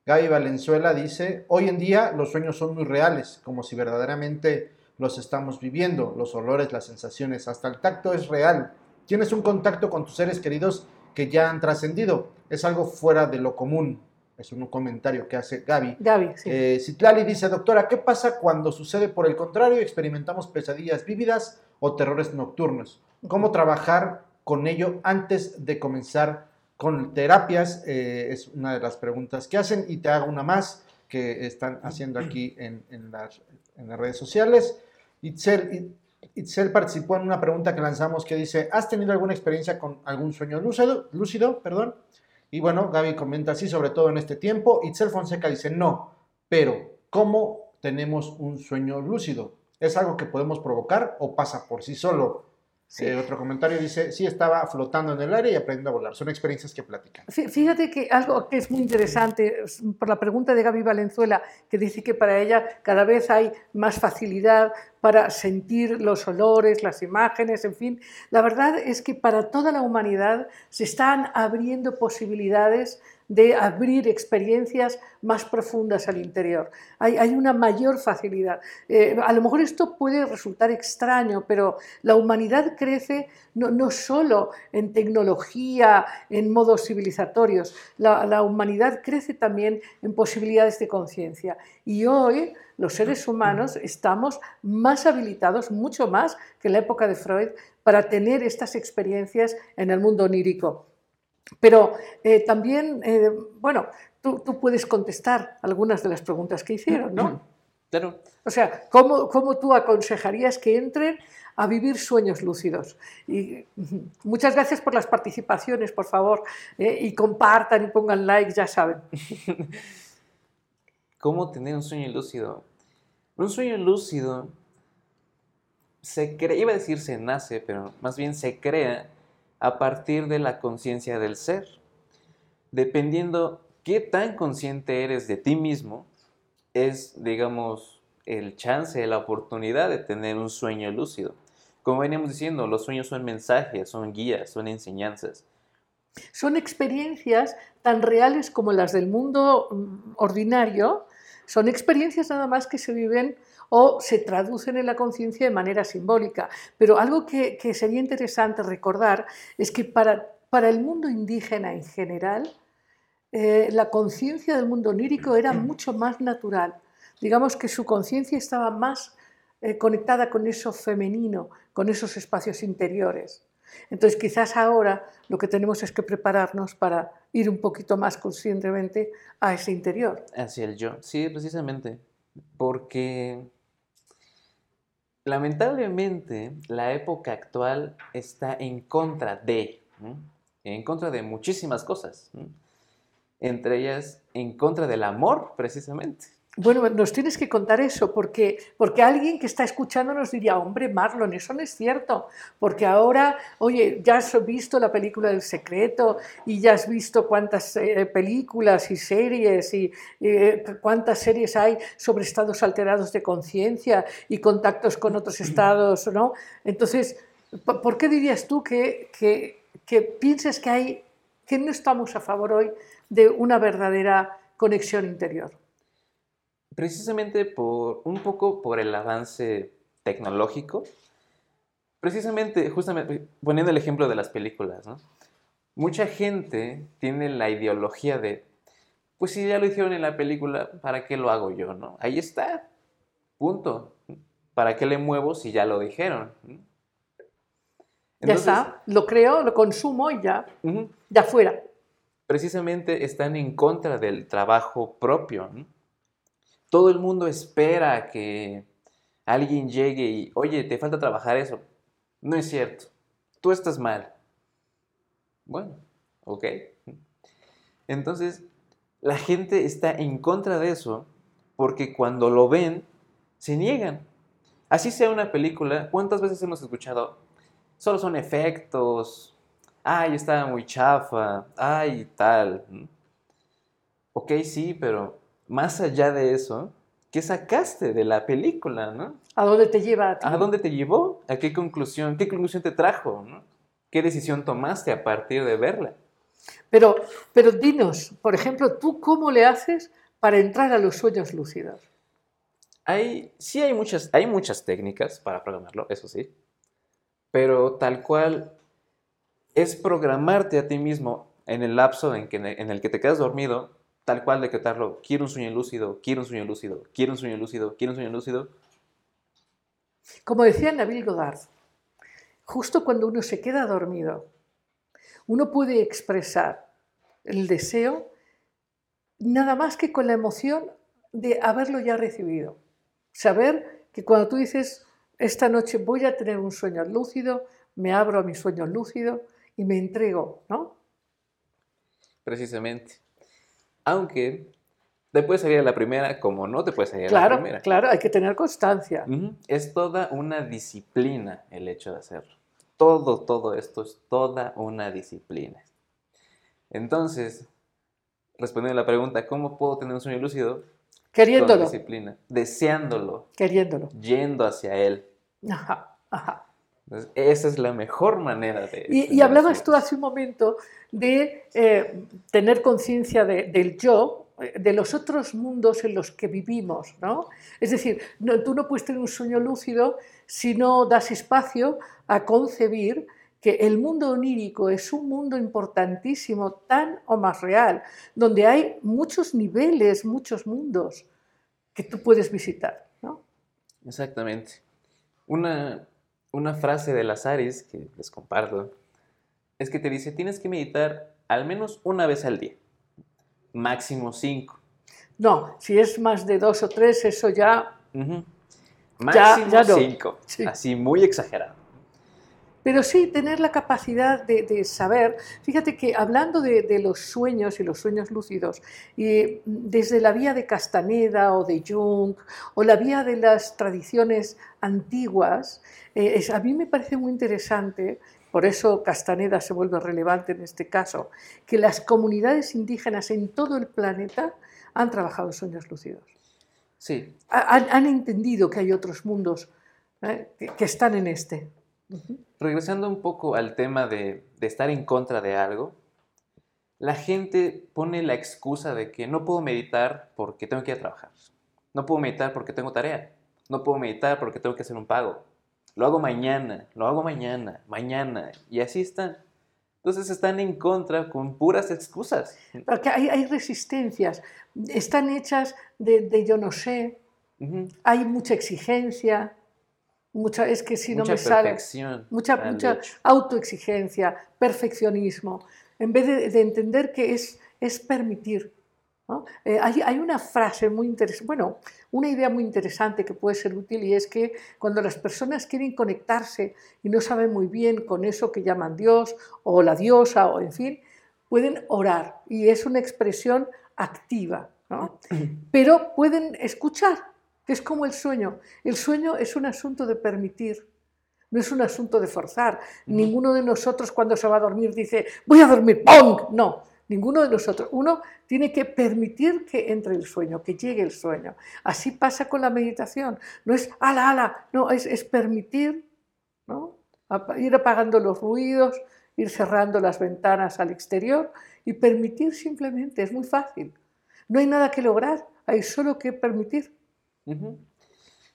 Gaby Valenzuela dice, hoy en día los sueños son muy reales, como si verdaderamente los estamos viviendo, los olores, las sensaciones, hasta el tacto es real. Tienes un contacto con tus seres queridos que ya han trascendido, es algo fuera de lo común. Es un comentario que hace Gaby. Gaby, sí. Eh, Citlali dice, doctora, ¿qué pasa cuando sucede por el contrario y experimentamos pesadillas vívidas o terrores nocturnos? ¿Cómo trabajar con ello antes de comenzar con terapias, eh, es una de las preguntas que hacen y te hago una más que están haciendo aquí en, las, redes sociales. Itzel, Itzel, participó en una pregunta que lanzamos que dice, ¿has tenido alguna experiencia con algún sueño lúcido? lúcido perdón? Y bueno, Gaby comenta así, sobre todo en este tiempo. Itzel Fonseca dice, no, pero ¿cómo tenemos un sueño lúcido? ¿Es algo que podemos provocar o pasa por sí solo? Eh, otro comentario dice, sí estaba flotando en el aire y aprendiendo a volar. Son experiencias que platican. Fíjate que algo que es muy interesante, por la pregunta de Gaby Valenzuela, que dice que para ella cada vez hay más facilidad para sentir los olores, las imágenes, en fin. La verdad es que para toda la humanidad se están abriendo posibilidades de abrir experiencias más profundas al interior. Hay, una mayor facilidad. Eh, a lo mejor esto puede resultar extraño, pero la humanidad crece no, no solo en tecnología, en modos civilizatorios, la, la humanidad crece también en posibilidades de conciencia. Y hoy los seres humanos estamos más habilitados, mucho más que en la época de Freud, para tener estas experiencias en el mundo onírico. Pero eh, también, eh, bueno, tú, puedes contestar algunas de las preguntas que hicieron, ¿no? Claro. O sea, ¿cómo, ¿cómo, tú aconsejarías que entren a vivir sueños lúcidos? Y muchas gracias por las participaciones, por favor, eh, y compartan y pongan like, ya saben. *laughs* ¿Cómo tener un sueño lúcido? Un sueño lúcido se crea, iba a decir se nace, pero más bien se crea a partir de la conciencia del ser. Dependiendo qué tan consciente eres de ti mismo, es, digamos, el chance, la oportunidad de tener un sueño lúcido. Como veníamos diciendo, los sueños son mensajes, son guías, son enseñanzas. Son experiencias tan reales como las del mundo mm, ordinario, son experiencias nada más que se viven o se traducen en la conciencia de manera simbólica. Pero algo que, sería interesante recordar es que para, para, el mundo indígena en general, eh, la conciencia del mundo onírico era *clears throat* mucho más natural. Digamos que su conciencia estaba más eh, conectada con eso femenino, con esos espacios interiores. Entonces quizás ahora lo que tenemos es que prepararnos para ir un poquito más conscientemente a ese interior. Hacia el yo, sí, precisamente, porque Lamentablemente, la época actual está en contra de, en contra de muchísimas cosas, entre ellas en contra del amor, precisamente. Bueno, nos tienes que contar eso, porque, porque alguien que está escuchando nos diría, hombre, Marlon, eso no es cierto, porque ahora, oye, ya has visto la película del secreto y ya has visto cuántas eh, películas y series y eh, cuántas series hay sobre estados alterados de conciencia y contactos con otros estados, ¿no? Entonces, ¿por qué dirías tú que, que, que pienses que, hay, que no estamos a favor hoy de una verdadera conexión interior? Precisamente por un poco por el avance tecnológico, precisamente, justamente poniendo el ejemplo de las películas, ¿no? mucha gente tiene la ideología de pues si ya lo hicieron en la película, ¿para qué lo hago yo, no? Ahí está, punto. ¿Para qué le muevo si ya lo dijeron? ya está, lo creo, lo consumo y ya, ya fuera. precisamente están en contra del trabajo propio. ¿no? Todo el mundo espera que alguien llegue y, oye, te falta trabajar eso. No es cierto. Tú estás mal. Bueno, ok. Entonces, la gente está en contra de eso porque cuando lo ven, se niegan. Así sea una película, ¿cuántas veces hemos escuchado? Solo son efectos. Ay, estaba muy chafa. Ay, tal. Ok, sí, pero más allá de eso, ¿qué sacaste de la película, no? ¿A dónde te lleva a ti? ¿A dónde te llevó? ¿A qué conclusión? ¿Qué conclusión te trajo? ¿no? ¿Qué decisión tomaste a partir de verla? Pero, pero dinos, por ejemplo, ¿tú cómo le haces para entrar a los sueños lúcidos? Hay, sí hay muchas, hay muchas técnicas para programarlo, eso sí. Pero tal cual es programarte a ti mismo en el lapso en, que, en el que te quedas dormido, tal cual decretarlo, quiero un sueño lúcido, quiero un sueño lúcido, quiero un sueño lúcido, quiero un sueño lúcido. Como decía Nabil Godard, justo cuando uno se queda dormido, uno puede expresar el deseo nada más que con la emoción de haberlo ya recibido. Saber que cuando tú dices, esta noche voy a tener un sueño lúcido, me abro a mi sueño lúcido y me entrego, ¿no? Precisamente. Aunque te puede salir a la primera como no te puede salir a la primera. claro, hay que tener constancia. Es toda una disciplina el hecho de hacerlo. Todo, todo esto es toda una disciplina. Entonces, respondiendo a la pregunta, ¿cómo puedo tener un sueño lúcido? Con Queriéndolo, disciplina, deseándolo, queriéndolo. yendo hacia él. Ajá, ajá. Entonces, esa es la mejor manera de... Y, hablabas tú hace un momento de eh, tener conciencia de- del yo, eh, de los otros mundos en los que vivimos, ¿no? Es decir, no- tú no puedes tener un sueño lúcido si no das espacio a concebir que el mundo onírico es un mundo importantísimo, tan o más real, donde hay muchos niveles, muchos mundos que tú puedes visitar, ¿no? Exactamente. Una, una frase de las Aris que les comparto es que te dice, tienes que meditar al menos una vez al día, máximo cinco. No, si es más de dos o tres, eso ya Máximo ya no. cinco. Sí. Así, muy exagerado. Pero sí tener la capacidad de, de saber, fíjate que hablando de, de los sueños y los sueños lúcidos, y desde la vía de Castaneda o de Jung o la vía de las tradiciones antiguas, eh, es- a mí me parece muy interesante, por eso Castaneda se vuelve relevante en este caso, que las comunidades indígenas en todo el planeta han trabajado sueños lúcidos. Sí, Ha- Han, han entendido que hay otros mundos eh, que, que están en este. Regresando un poco al tema de, de estar en contra de algo, la gente pone la excusa de que no puedo meditar porque tengo que ir a trabajar. No puedo meditar porque tengo tarea. No puedo meditar porque tengo que hacer un pago. Lo hago mañana, lo hago mañana, mañana. Y así están. Entonces están en contra con puras excusas. *laughs* Porque hay, hay resistencias, están hechas de, de yo no sé, hay mucha exigencia, mucha, es que si no Mucha me sale, mucha, mucha autoexigencia, perfeccionismo, en vez de, de entender que es, es permitir. ¿no? Eh, hay, hay una frase muy interesante, bueno, una idea muy interesante que puede ser útil y es que cuando las personas quieren conectarse y no saben muy bien con eso que llaman Dios o la diosa o en fin, pueden orar y es una expresión activa, ¿no? *clears throat* pero pueden escuchar, que es como el sueño. El sueño es un asunto de permitir, no es un asunto de forzar. Ninguno de nosotros cuando se va a dormir dice, voy a dormir, ¡pong! No, ninguno de nosotros. Uno tiene que permitir que entre el sueño, que llegue el sueño. Así pasa con la meditación. No es, ala, ala, no, es, es permitir, ¿no? Ir apagando los ruidos, ir cerrando las ventanas al exterior y permitir simplemente, es muy fácil. No hay nada que lograr, hay solo que permitir.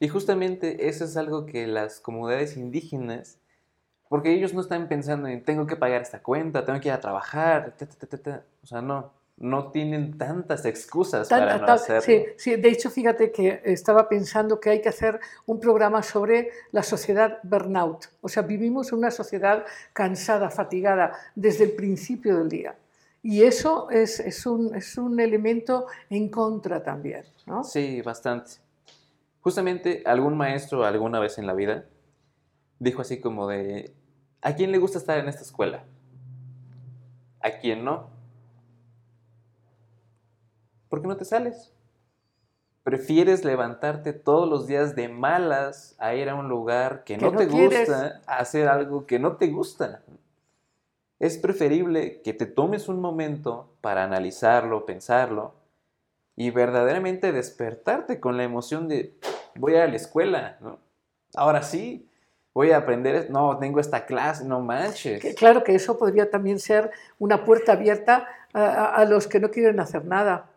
Y justamente eso es algo que las comunidades indígenas, porque ellos no están pensando en tengo que pagar esta cuenta, tengo que ir a trabajar, ta, ta, ta, ta, ta". o sea, no. no tienen tantas excusas Tan- para no hacerlo. sí, sí, de hecho, fíjate que estaba pensando que hay que hacer un programa sobre la sociedad burnout. O sea, vivimos en una sociedad cansada, fatigada desde el principio del día. Y eso es, es un, es un elemento en contra también, ¿no? Sí, bastante. Justamente algún maestro alguna vez en la vida dijo así como de, ¿a quién le gusta estar en esta escuela? ¿A quién no? ¿Por qué no te sales? ¿Prefieres levantarte todos los días de malas a ir a un lugar que, Que no, no te quieres. gusta, a hacer algo que no te gusta? Es preferible que te tomes un momento para analizarlo, pensarlo y verdaderamente despertarte con la emoción de voy a la escuela, ¿no? Ahora sí, voy a aprender, no, tengo esta clase, no manches. Que claro que eso podría también ser una puerta abierta a, a- a los que no quieren hacer nada.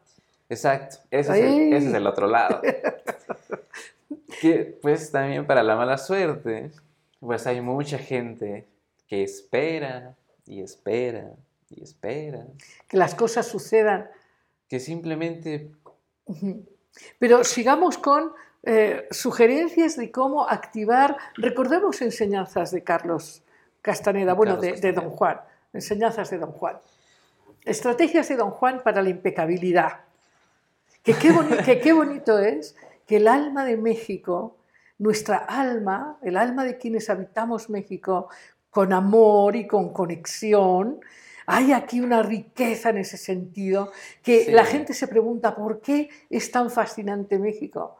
Exacto, ese es, el, ese es el otro lado. *laughs* que pues también para la mala suerte, pues hay mucha gente que espera y espera y espera, Que las cosas sucedan. que simplemente. Pero sigamos con eh, sugerencias de cómo activar, recordemos enseñanzas de Carlos Castaneda, bueno, Carlos de. Don Juan, enseñanzas de Don Juan. Estrategias de Don Juan para la impecabilidad. Que qué, boni- que qué bonito es que el alma de México, nuestra alma, el alma de quienes habitamos México, con amor y con conexión, hay aquí una riqueza en ese sentido que Sí. la gente se pregunta por qué es tan fascinante México.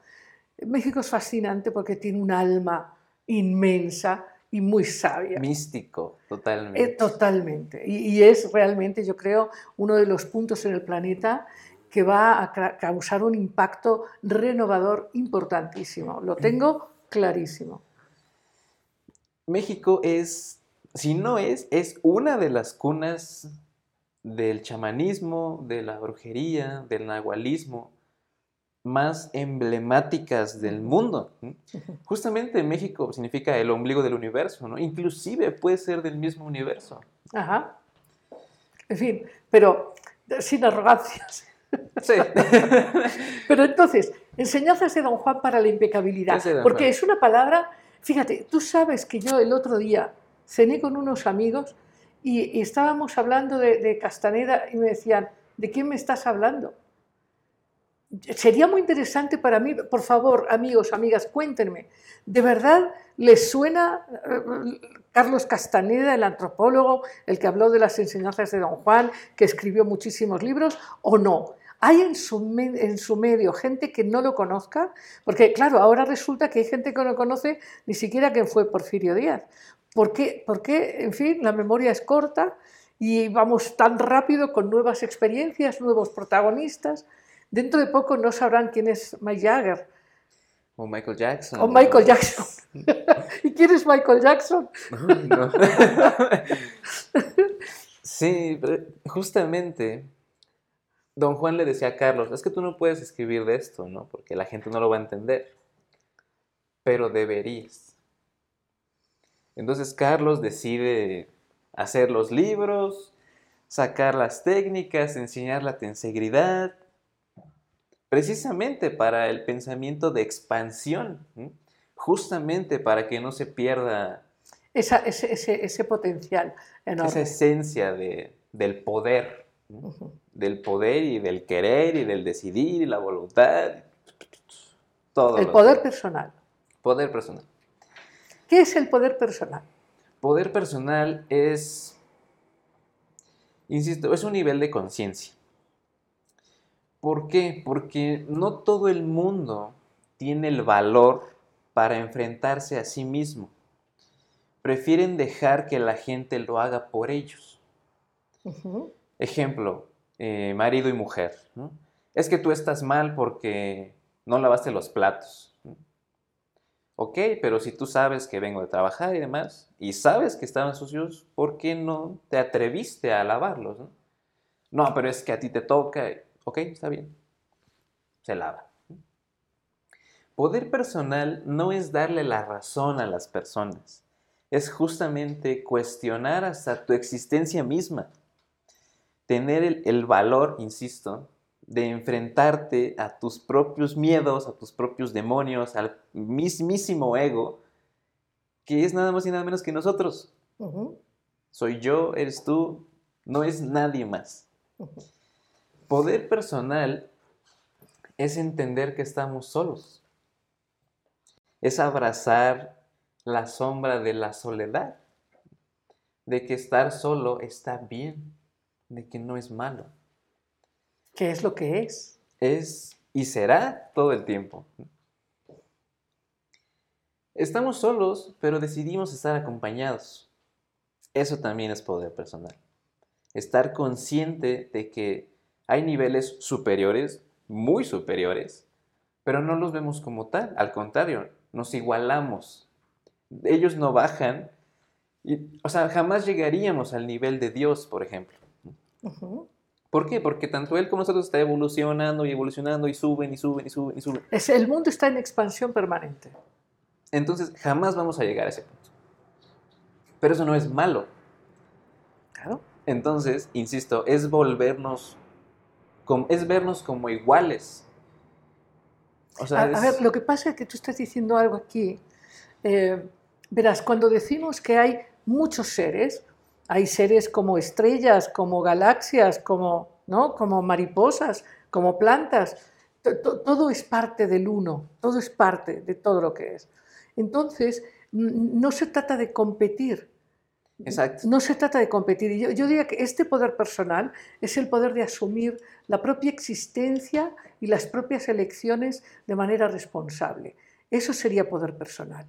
México es fascinante porque tiene un alma inmensa y muy sabia. místico, Eh, totalmente. totalmente. Y, y es realmente, yo creo, uno de los puntos en el planeta que va a causar un impacto renovador importantísimo. Lo tengo clarísimo. México es, si no es, es una de las cunas del chamanismo, de la brujería, del nahualismo más emblemáticas del mundo. *laughs* Justamente México significa el ombligo del universo, ¿no? Inclusive puede ser del mismo universo. Ajá. En fin, pero sin arrogancias. Sí. *laughs* Pero entonces, enseñanzas de Don Juan para la impecabilidad. Don Porque Juan. es una palabra, fíjate, tú sabes que yo el otro día cené con unos amigos y, y estábamos hablando de, de Castaneda y me decían, ¿de quién me estás hablando? Sería muy interesante para mí, por favor, amigos, amigas, cuéntenme, ¿de verdad les suena eh, Carlos Castaneda, el antropólogo, el que habló de las enseñanzas de Don Juan, que escribió muchísimos libros, o no? ¿Hay en su, en su medio gente que no lo conozca? Porque, claro, ahora resulta que hay gente que no conoce ni siquiera quién fue Porfirio Díaz. ¿Por qué? Porque, en fin, la memoria es corta y vamos tan rápido con nuevas experiencias, nuevos protagonistas. Dentro de poco no sabrán quién es Mike Jagger O Michael Jackson. o Michael Jackson. *laughs* ¿Y quién es Michael Jackson? Ay, no. *laughs* sí, justamente don Juan le decía a Carlos, es que tú no puedes escribir de esto, ¿no? Porque la gente no lo va a entender. Pero deberías. Entonces Carlos decide hacer los libros, sacar las técnicas, enseñar la tensegridad, precisamente para el pensamiento de expansión, justamente para que no se pierda Esa- ese, ese- ese potencial enorme. esa esencia de- del poder, del poder y del querer y del decidir y la voluntad, todo. El poder personal. poder personal. ¿Qué es el poder personal? Poder personal es, insisto, es un nivel de conciencia. ¿Por qué? Porque no todo el mundo tiene el valor para enfrentarse a sí mismo. Prefieren dejar que la gente lo haga por ellos. Ejemplo, eh, marido y mujer. ¿no? Es que tú estás mal porque no lavaste los platos. Ok, pero si tú sabes que vengo de trabajar y demás, y sabes que estaban sucios, ¿por qué no te atreviste a lavarlos? No, No, pero es que a ti te toca. Ok, está bien. Se lava. Poder personal no es darle la razón a las personas, es justamente cuestionar hasta tu existencia misma tener el, el valor, insisto, de enfrentarte a tus propios miedos, a tus propios demonios, al mismísimo ego, que es nada más y nada menos que nosotros. Soy yo, eres tú, no es nadie más. Poder personal es entender que estamos solos. Es abrazar la sombra de la soledad. De que estar solo está bien. De que no es malo. ¿Qué es lo que es? Es y será todo el tiempo. Estamos solos, pero decidimos estar acompañados. Eso también es poder personal. Estar consciente de que hay niveles superiores, muy superiores, pero no los vemos como tal. Al contrario, nos igualamos. Ellos no bajan. Y, o sea, jamás llegaríamos al nivel de Dios, por ejemplo. ¿Por qué? Porque tanto Él como nosotros está evolucionando y evolucionando y suben y suben y suben y suben. Es, el mundo está en expansión permanente. Entonces jamás vamos a llegar a ese punto. Pero eso no es malo. Claro. Entonces, insisto, es volvernos, es vernos como iguales. O sea, A, ver, lo que pasa es que tú estás diciendo algo aquí. Eh, verás, cuando decimos que hay muchos seres, hay seres como estrellas, como galaxias, como, ¿no? como mariposas, como plantas, to- to- todo es parte del uno, todo es parte de todo lo que es. Entonces, no se trata de competir, exacto. no se trata de competir. Yo, yo diría que este poder personal es el poder de asumir la propia existencia y las propias elecciones de manera responsable. Eso sería poder personal.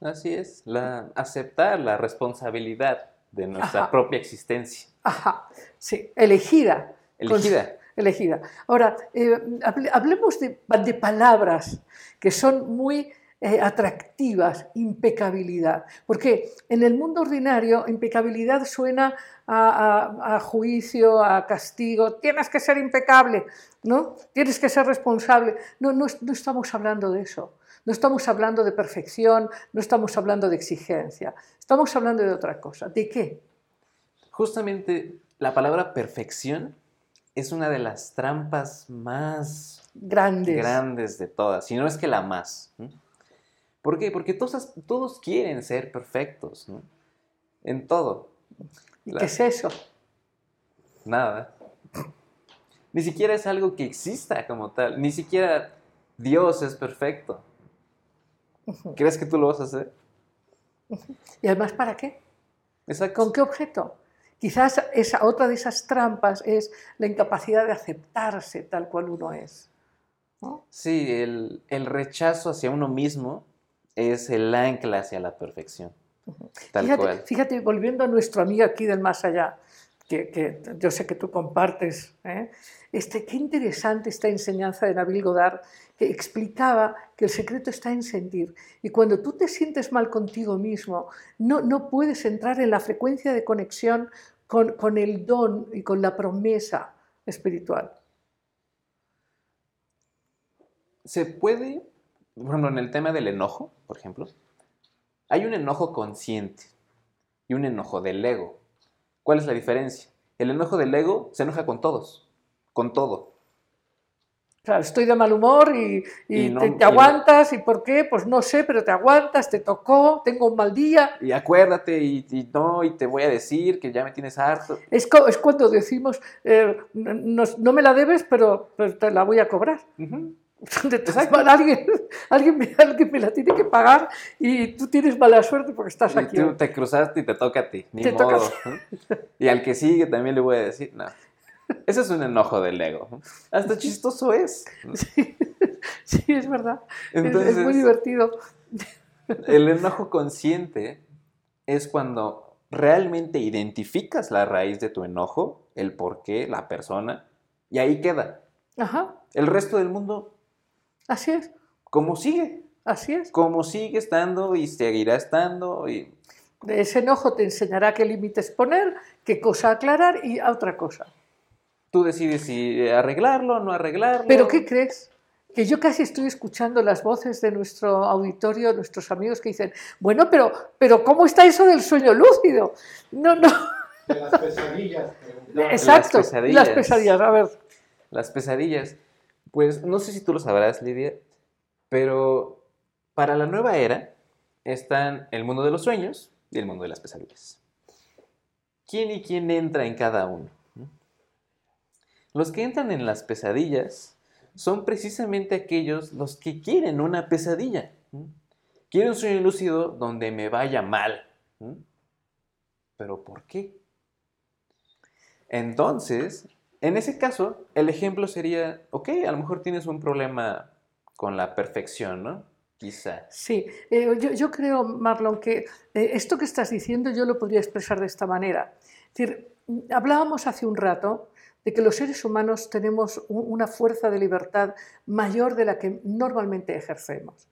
Así es. La, aceptar la responsabilidad de nuestra Ajá. propia existencia. Ajá, sí, elegida. Elegida. Elegida. Ahora, eh, hable- hablemos de, de palabras que son muy eh, atractivas, impecabilidad. Porque en el mundo ordinario, impecabilidad suena a, a- a juicio, a castigo. Tienes que ser impecable, ¿no? Tienes que ser responsable. No, no, no estamos hablando de eso. No estamos hablando de perfección, no estamos hablando de exigencia. Estamos hablando de otra cosa. ¿De qué? Justamente la palabra perfección es una de las trampas más Grandes. grandes de todas, si no es que la más. ¿Por qué? Porque todos, todos quieren ser perfectos, ¿no? En todo. ¿Y La- qué es eso? Nada. Ni siquiera es algo que exista como tal. Ni siquiera Dios es perfecto. ¿Crees que tú lo vas a hacer? Y además, ¿para qué? Exacto. ¿Con qué objeto? Quizás esa, otra de esas trampas es la incapacidad de aceptarse tal cual uno es. ¿no? Sí, el, el rechazo hacia uno mismo es el ancla hacia la perfección. Tal fíjate, cual. fíjate, volviendo a nuestro amigo aquí del más allá, que, que yo sé que tú compartes, ¿eh? este, qué interesante esta enseñanza de Nabil Godard, que explicaba que el secreto está en sentir. Y cuando tú te sientes mal contigo mismo, no, no puedes entrar en la frecuencia de conexión con, con el don y con la promesa espiritual. Se puede, por ejemplo, en el tema del enojo, por ejemplo, hay un enojo consciente y un enojo del ego. ¿Cuál es la diferencia? El enojo del ego se enoja con todos, con todo. Claro, estoy de mal humor y, y Y no- te, y te no- aguantas. ¿Y por qué? Pues no sé, pero te aguantas, te tocó, tengo un mal día. Y acuérdate, y, y no, y te voy a decir que ya me tienes harto. Es, es cuando decimos, eh, no, no me la debes, pero, pero te la voy a cobrar. Ujú. *laughs* De todas maneras, alguien, alguien, me, alguien me la tiene que pagar y tú tienes mala suerte porque estás Y aquí. tú te cruzaste y te toca a ti, ni Te modo. Y al que sigue también le voy a decir, no. Ese es un enojo del ego. Hasta chistoso es. Sí, *laughs* sí, es verdad. Es- es muy divertido. *laughs* el enojo consciente es cuando realmente identificas la raíz de tu enojo, el por qué, la persona, y ahí queda. Ajá, El resto del mundo, así es, como sigue, así es. como sigue estando y seguirá estando. Y De ese enojo te enseñará qué límites poner, qué cosa aclarar y a otra cosa. tú decides si arreglarlo o no arreglarlo. ¿Pero qué crees? Que yo casi estoy escuchando las voces de nuestro auditorio, nuestros amigos que dicen, bueno, pero, pero ¿cómo está eso del sueño lúcido? No, no, De las pesadillas. Exacto, las pesadillas. las pesadillas. A ver, Las pesadillas. Pues no sé si tú lo sabrás, Lidia, pero para la nueva era están el mundo de los sueños y el mundo de las pesadillas. ¿Quién y quién entra en cada uno? Los que entran en las pesadillas son precisamente aquellos los que quieren una pesadilla. Quieren un sueño lúcido donde me vaya mal. ¿Pero por qué? Entonces, en ese caso, el ejemplo sería, ok, a lo mejor tienes un problema con la perfección, ¿no? Quizá. sí, eh, yo, creo, Marlon, que eh, esto que estás diciendo yo lo podría expresar de esta manera. Es decir, hablábamos hace un rato de que los seres humanos tenemos una fuerza de libertad mayor de la que normalmente ejercemos.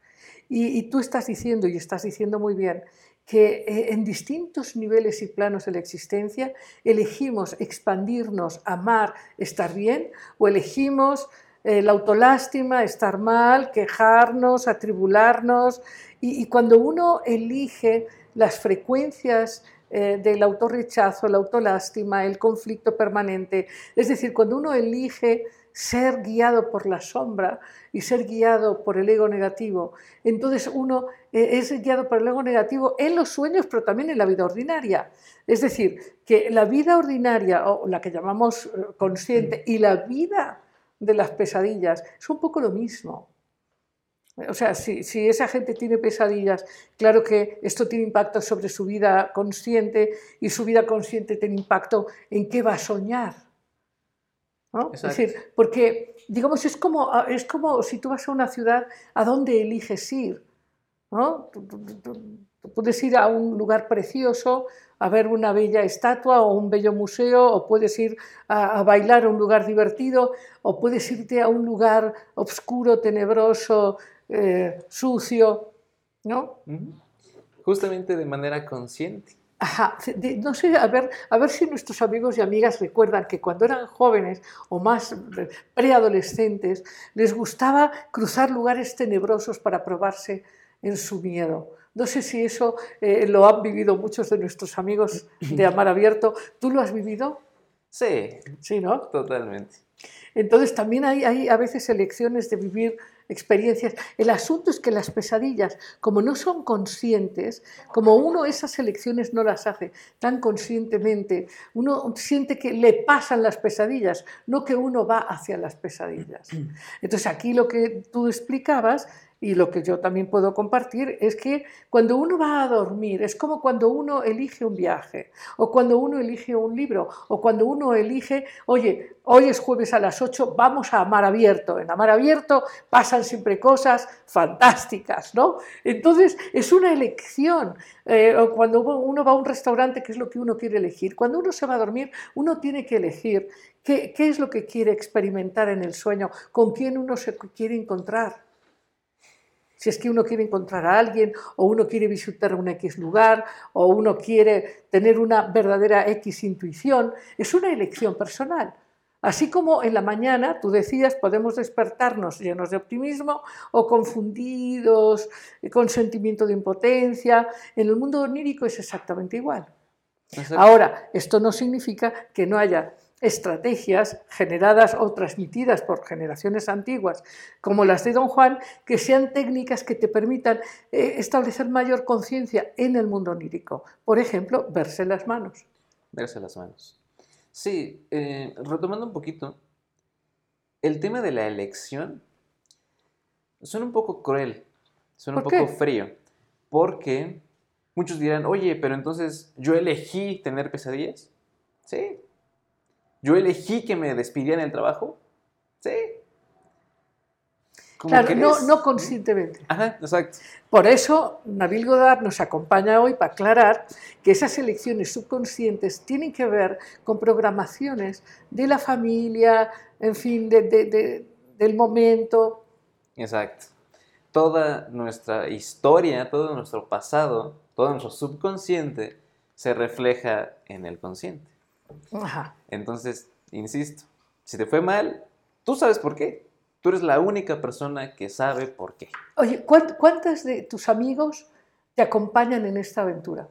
Y tú estás diciendo, y estás diciendo muy bien, que eh, en distintos niveles y planos de la existencia elegimos expandirnos, amar, estar bien, o elegimos eh, la autolástima, estar mal, quejarnos, atribularnos. Y, cuando uno elige las frecuencias eh, del autorrechazo, la autolástima, el conflicto permanente, es decir, cuando uno elige ser guiado por la sombra y ser guiado por el ego negativo, entonces uno eh, es guiado por el ego negativo en los sueños, pero también en la vida ordinaria. Es decir, que la vida ordinaria, o la que llamamos eh, consciente, y la vida de las pesadillas es un poco lo mismo. O sea, si, si, esa gente tiene pesadillas, claro que esto tiene impacto sobre su vida consciente y su vida consciente tiene impacto en qué va a soñar. ¿No? Es decir, porque, digamos, es como, es como si tú vas a una ciudad, ¿a dónde eliges ir? ¿no? Tú, tú, tú, tú puedes ir a un lugar precioso, a ver una bella estatua o un bello museo, o puedes ir a, a, bailar a un lugar divertido, o puedes irte a un lugar oscuro, tenebroso, eh, sucio, ¿no? Justamente de manera consciente. Ajá, no sé, a ver, a ver si nuestros amigos y amigas recuerdan que cuando eran jóvenes o más preadolescentes les gustaba cruzar lugares tenebrosos para probarse en su miedo. No sé si eso eh, lo han vivido muchos de nuestros amigos de *clears throat* Amar Abierto. ¿Tú lo has vivido? Sí. Sí, ¿no? Totalmente. Entonces también hay, hay a veces elecciones de vivir experiencias. El asunto es que las pesadillas, como no son conscientes, como uno esas elecciones no las hace tan conscientemente, uno siente que le pasan las pesadillas, no que uno va hacia las pesadillas. *clears throat* Entonces aquí lo que tú explicabas y lo que yo también puedo compartir es que cuando uno va a dormir es como cuando uno elige un viaje o cuando uno elige un libro o cuando uno elige, oye, hoy es jueves a las 8, vamos a Amar Abierto. En Amar Abierto pasan siempre cosas fantásticas, ¿no? Entonces es una elección. Eh, o cuando uno va a un restaurante, ¿qué es lo que uno quiere elegir? Cuando uno se va a dormir, uno tiene que elegir qué, qué es lo que quiere experimentar en el sueño, con quién uno se quiere encontrar si es que uno quiere encontrar a alguien o uno quiere visitar un X lugar o uno quiere tener una verdadera X intuición, es una elección personal. Así como en la mañana, tú decías, podemos despertarnos llenos de optimismo o confundidos, con sentimiento de impotencia, en el mundo onírico es exactamente igual. Ahora, esto no significa que no haya estrategias generadas o transmitidas por generaciones antiguas, como las de Don Juan, que sean técnicas que te permitan eh, establecer mayor conciencia en el mundo onírico. Por ejemplo, verse las manos. Verse las manos. Sí, eh, retomando un poquito, el tema de la elección suena un poco cruel, suena un poco qué? frío, porque muchos dirán, oye, pero entonces yo elegí tener pesadillas. Sí, ¿Yo elegí que me despidieran del trabajo? Sí. Claro, no, no, conscientemente. Ajá, exacto. Por eso, Nabil Godard nos acompaña hoy para aclarar que esas elecciones subconscientes tienen que ver con programaciones de la familia, en fin, de, de, de, del momento. Exacto. Toda nuestra historia, todo nuestro pasado, todo nuestro subconsciente se refleja en el consciente. Ajá. Entonces, insisto, si te fue mal, tú sabes por qué. Tú eres la única persona que sabe por qué. Oye, ¿cuántos de tus amigos te acompañan en esta aventura?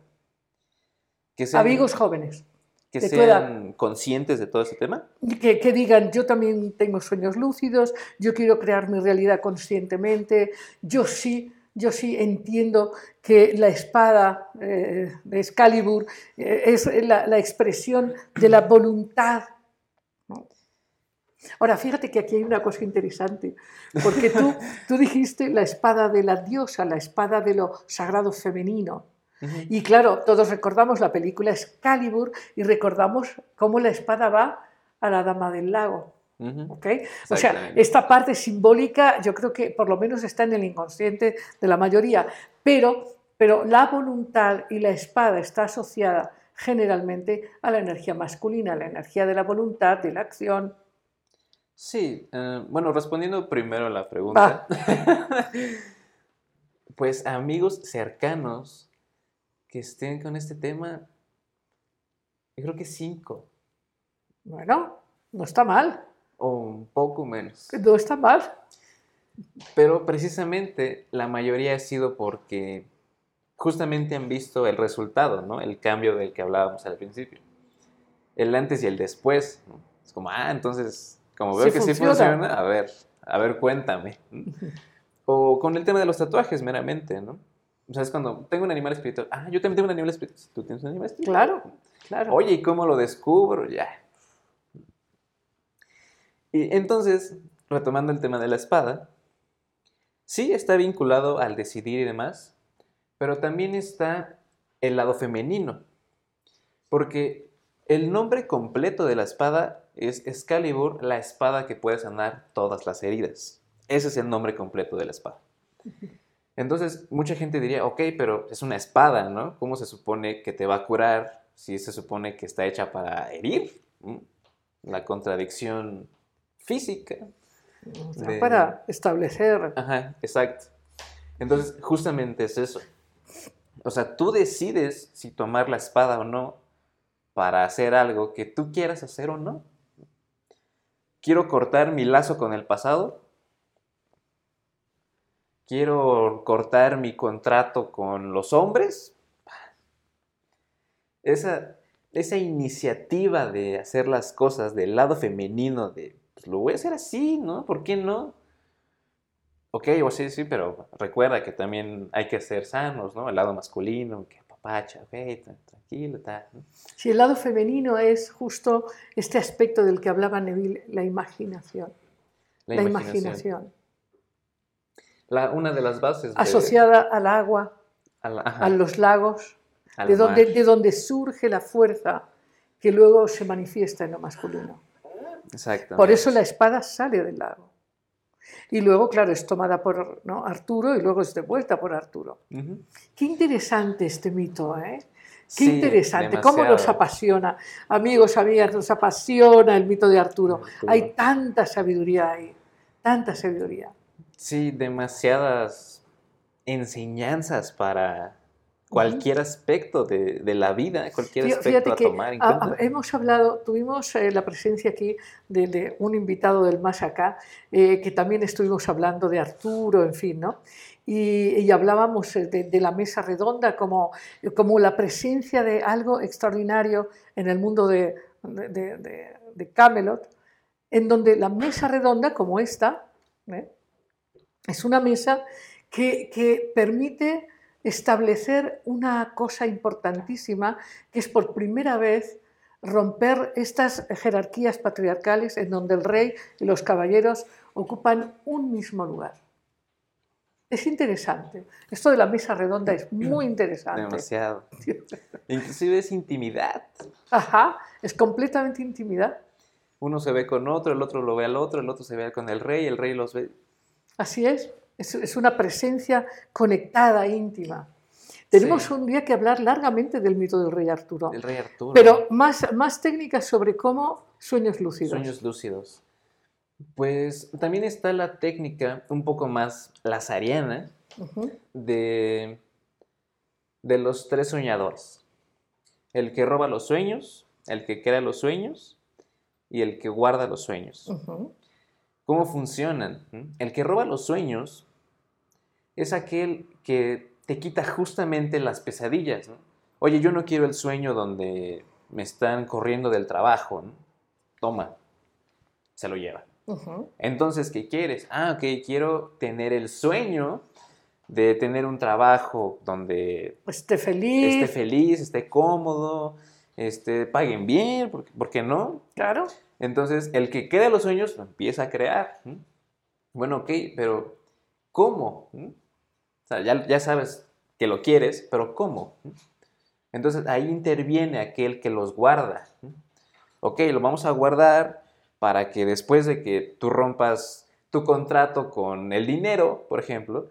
Que sean, amigos jóvenes. que de sean conscientes de todo ese tema. que, que digan, yo también tengo sueños lúcidos, yo quiero crear mi realidad conscientemente, yo sí, yo sí entiendo que la espada eh, de Excalibur eh, es la, la expresión de la voluntad. ¿no? Ahora, fíjate que aquí hay una cosa interesante, porque tú, tú dijiste la espada de la diosa, la espada de lo sagrado femenino. Y claro, todos recordamos la película Excalibur y recordamos cómo la espada va a la dama del lago. Ujú. ¿ok? O sea, esta parte simbólica yo creo que por lo menos está en el inconsciente de la mayoría, pero, pero la voluntad y la espada está asociada generalmente a la energía masculina, a la energía de la voluntad, de la acción. Sí, eh, bueno, respondiendo primero a la pregunta, *laughs* pues amigos cercanos que estén con este tema, yo creo que cinco Bueno, no está mal, o un poco menos. no está mal. Pero precisamente la mayoría ha sido porque justamente han visto el resultado, ¿no? El cambio del que hablábamos al principio. El antes y el después. ¿no? Es como, ah, entonces, como veo Sí que sí funciona. a ver, a ver, cuéntame. O con el tema de los tatuajes, meramente, ¿no? O sea, es cuando tengo un animal espiritual. Ah, yo también tengo un animal espiritual. ¿Tú tienes un animal espiritual? Claro, claro. Oye, ¿y cómo lo descubro? Ya. Y entonces, retomando el tema de la espada, sí está vinculado al decidir y demás, pero también está el lado femenino. Porque el nombre completo de la espada es Excalibur, la espada que puede sanar todas las heridas. Ese es el nombre completo de la espada. *laughs* Entonces, mucha gente diría, ok, pero es una espada, ¿no? ¿Cómo se supone que te va a curar si se supone que está hecha para herir? La contradicción física. O sea, de- Para establecer. Ajá, exacto. Entonces, justamente es eso. O sea, tú decides si tomar la espada o no para hacer algo que tú quieras hacer o no. Quiero cortar mi lazo con el pasado. Quiero cortar mi contrato con los hombres. Esa, esa iniciativa de hacer las cosas del lado femenino, de pues, lo voy a hacer así, ¿no? ¿Por qué no? Ok, o sí, sí, pero recuerda que también hay que ser sanos, ¿no? El lado masculino, que papacha, ok, tra- tranquilo, tal. ¿no? Si el lado femenino es justo este aspecto del que hablaba Neville, la imaginación. La, imaginación. La- una de las bases de- Asociada al agua, a los lagos, al de donde, mar. de donde surge la fuerza que luego se manifiesta en lo masculino. Por eso la espada sale del lago. Y luego, claro, es tomada por ¿no? Arturo y luego es devuelta por Arturo. Qué interesante este mito, ¿eh? Qué Sí, interesante, cómo nos apasiona. Amigos, amigas, nos apasiona el mito de Arturo. Arturo. Hay tanta sabiduría ahí, tanta sabiduría. Sí, demasiadas enseñanzas para cualquier aspecto de, de la vida, cualquier aspecto a que tomar en a- a- cuenta. hemos hablado, tuvimos eh, la presencia aquí de, de un invitado del Más Acá, eh, que también estuvimos hablando de Arturo, en fin, ¿no? Y, y hablábamos eh, de, de la mesa redonda como, como la presencia de algo extraordinario en el mundo de, Camelot, en donde la mesa redonda, como esta, ¿eh? es una mesa que, que permite establecer una cosa importantísima, que es por primera vez romper estas jerarquías patriarcales en donde el rey y los caballeros ocupan un mismo lugar. Es interesante. Esto de la mesa redonda es muy *laughs* interesante. Demasiado. *laughs* Inclusive es intimidad. Ajá, es completamente intimidad. Uno se ve con otro, el otro lo ve al otro, el otro se ve con el rey, el rey los ve. Así es. Es, es una presencia conectada, íntima. Tenemos Sí. un día que hablar largamente del mito del rey Arturo. El rey Arturo. Pero más, más técnicas sobre cómo sueños lúcidos. Sueños lúcidos. Pues también está la técnica un poco más lazariana de, de los tres soñadores. El que roba los sueños, el que crea los sueños y el que guarda los sueños. ¿Cómo funcionan? ¿Mm? El que roba los sueños es aquel que te quita justamente las pesadillas. ¿no? Oye, yo no quiero el sueño donde me están corriendo del trabajo, ¿no? toma, se lo lleva. Entonces, ¿qué quieres? Ah, ok, quiero tener el sueño de tener un trabajo donde Esté feliz. esté feliz, esté cómodo, este, paguen bien, ¿por, por qué no? Claro. Entonces, el que crea los sueños lo empieza a crear. Bueno, ok, pero ¿cómo? ¿M? O sea, ya, ya sabes que lo quieres, pero ¿cómo? Entonces, ahí interviene aquel que los guarda. Ok, lo vamos a guardar para que después de que tú rompas tu contrato con el dinero, por ejemplo,